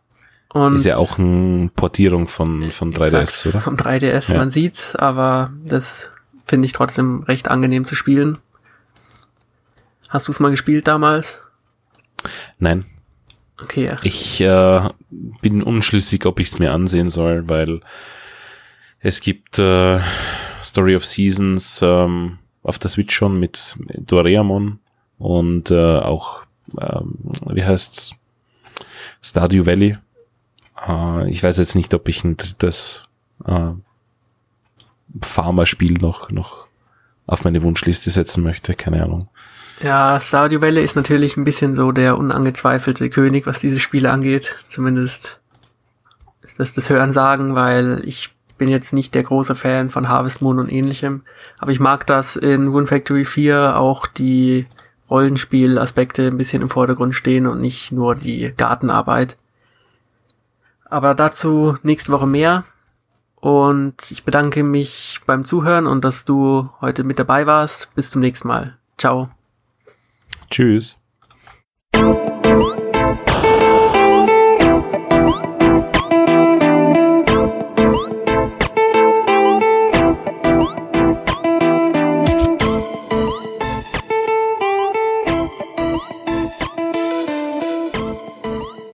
Und ist ja auch eine Portierung von, von 3DS, exakt, oder? Vom 3DS, ja. man sieht's, aber das finde ich trotzdem recht angenehm zu spielen. Hast du es mal gespielt damals? Nein. Okay. Ja. Ich äh, bin unschlüssig, ob ich es mir ansehen soll, weil es gibt äh, Story of Seasons ähm, auf der Switch schon mit Doraemon und äh, auch, ähm, wie heißt's, Stardew Valley. Äh, ich weiß jetzt nicht, ob ich ein drittes äh, Farmer-Spiel noch, noch auf meine Wunschliste setzen möchte, keine Ahnung. Ja, Stardew Valley ist natürlich ein bisschen so der unangezweifelte König, was diese Spiele angeht. Zumindest ist das das Hören sagen, weil ich bin jetzt nicht der große Fan von Harvest Moon und ähnlichem. Aber ich mag das in Rune Factory 4 auch die Rollenspielaspekte ein bisschen im Vordergrund stehen und nicht nur die Gartenarbeit. Aber dazu nächste Woche mehr. Und ich bedanke mich beim Zuhören und dass du heute mit dabei warst. Bis zum nächsten Mal. Ciao. Tschüss.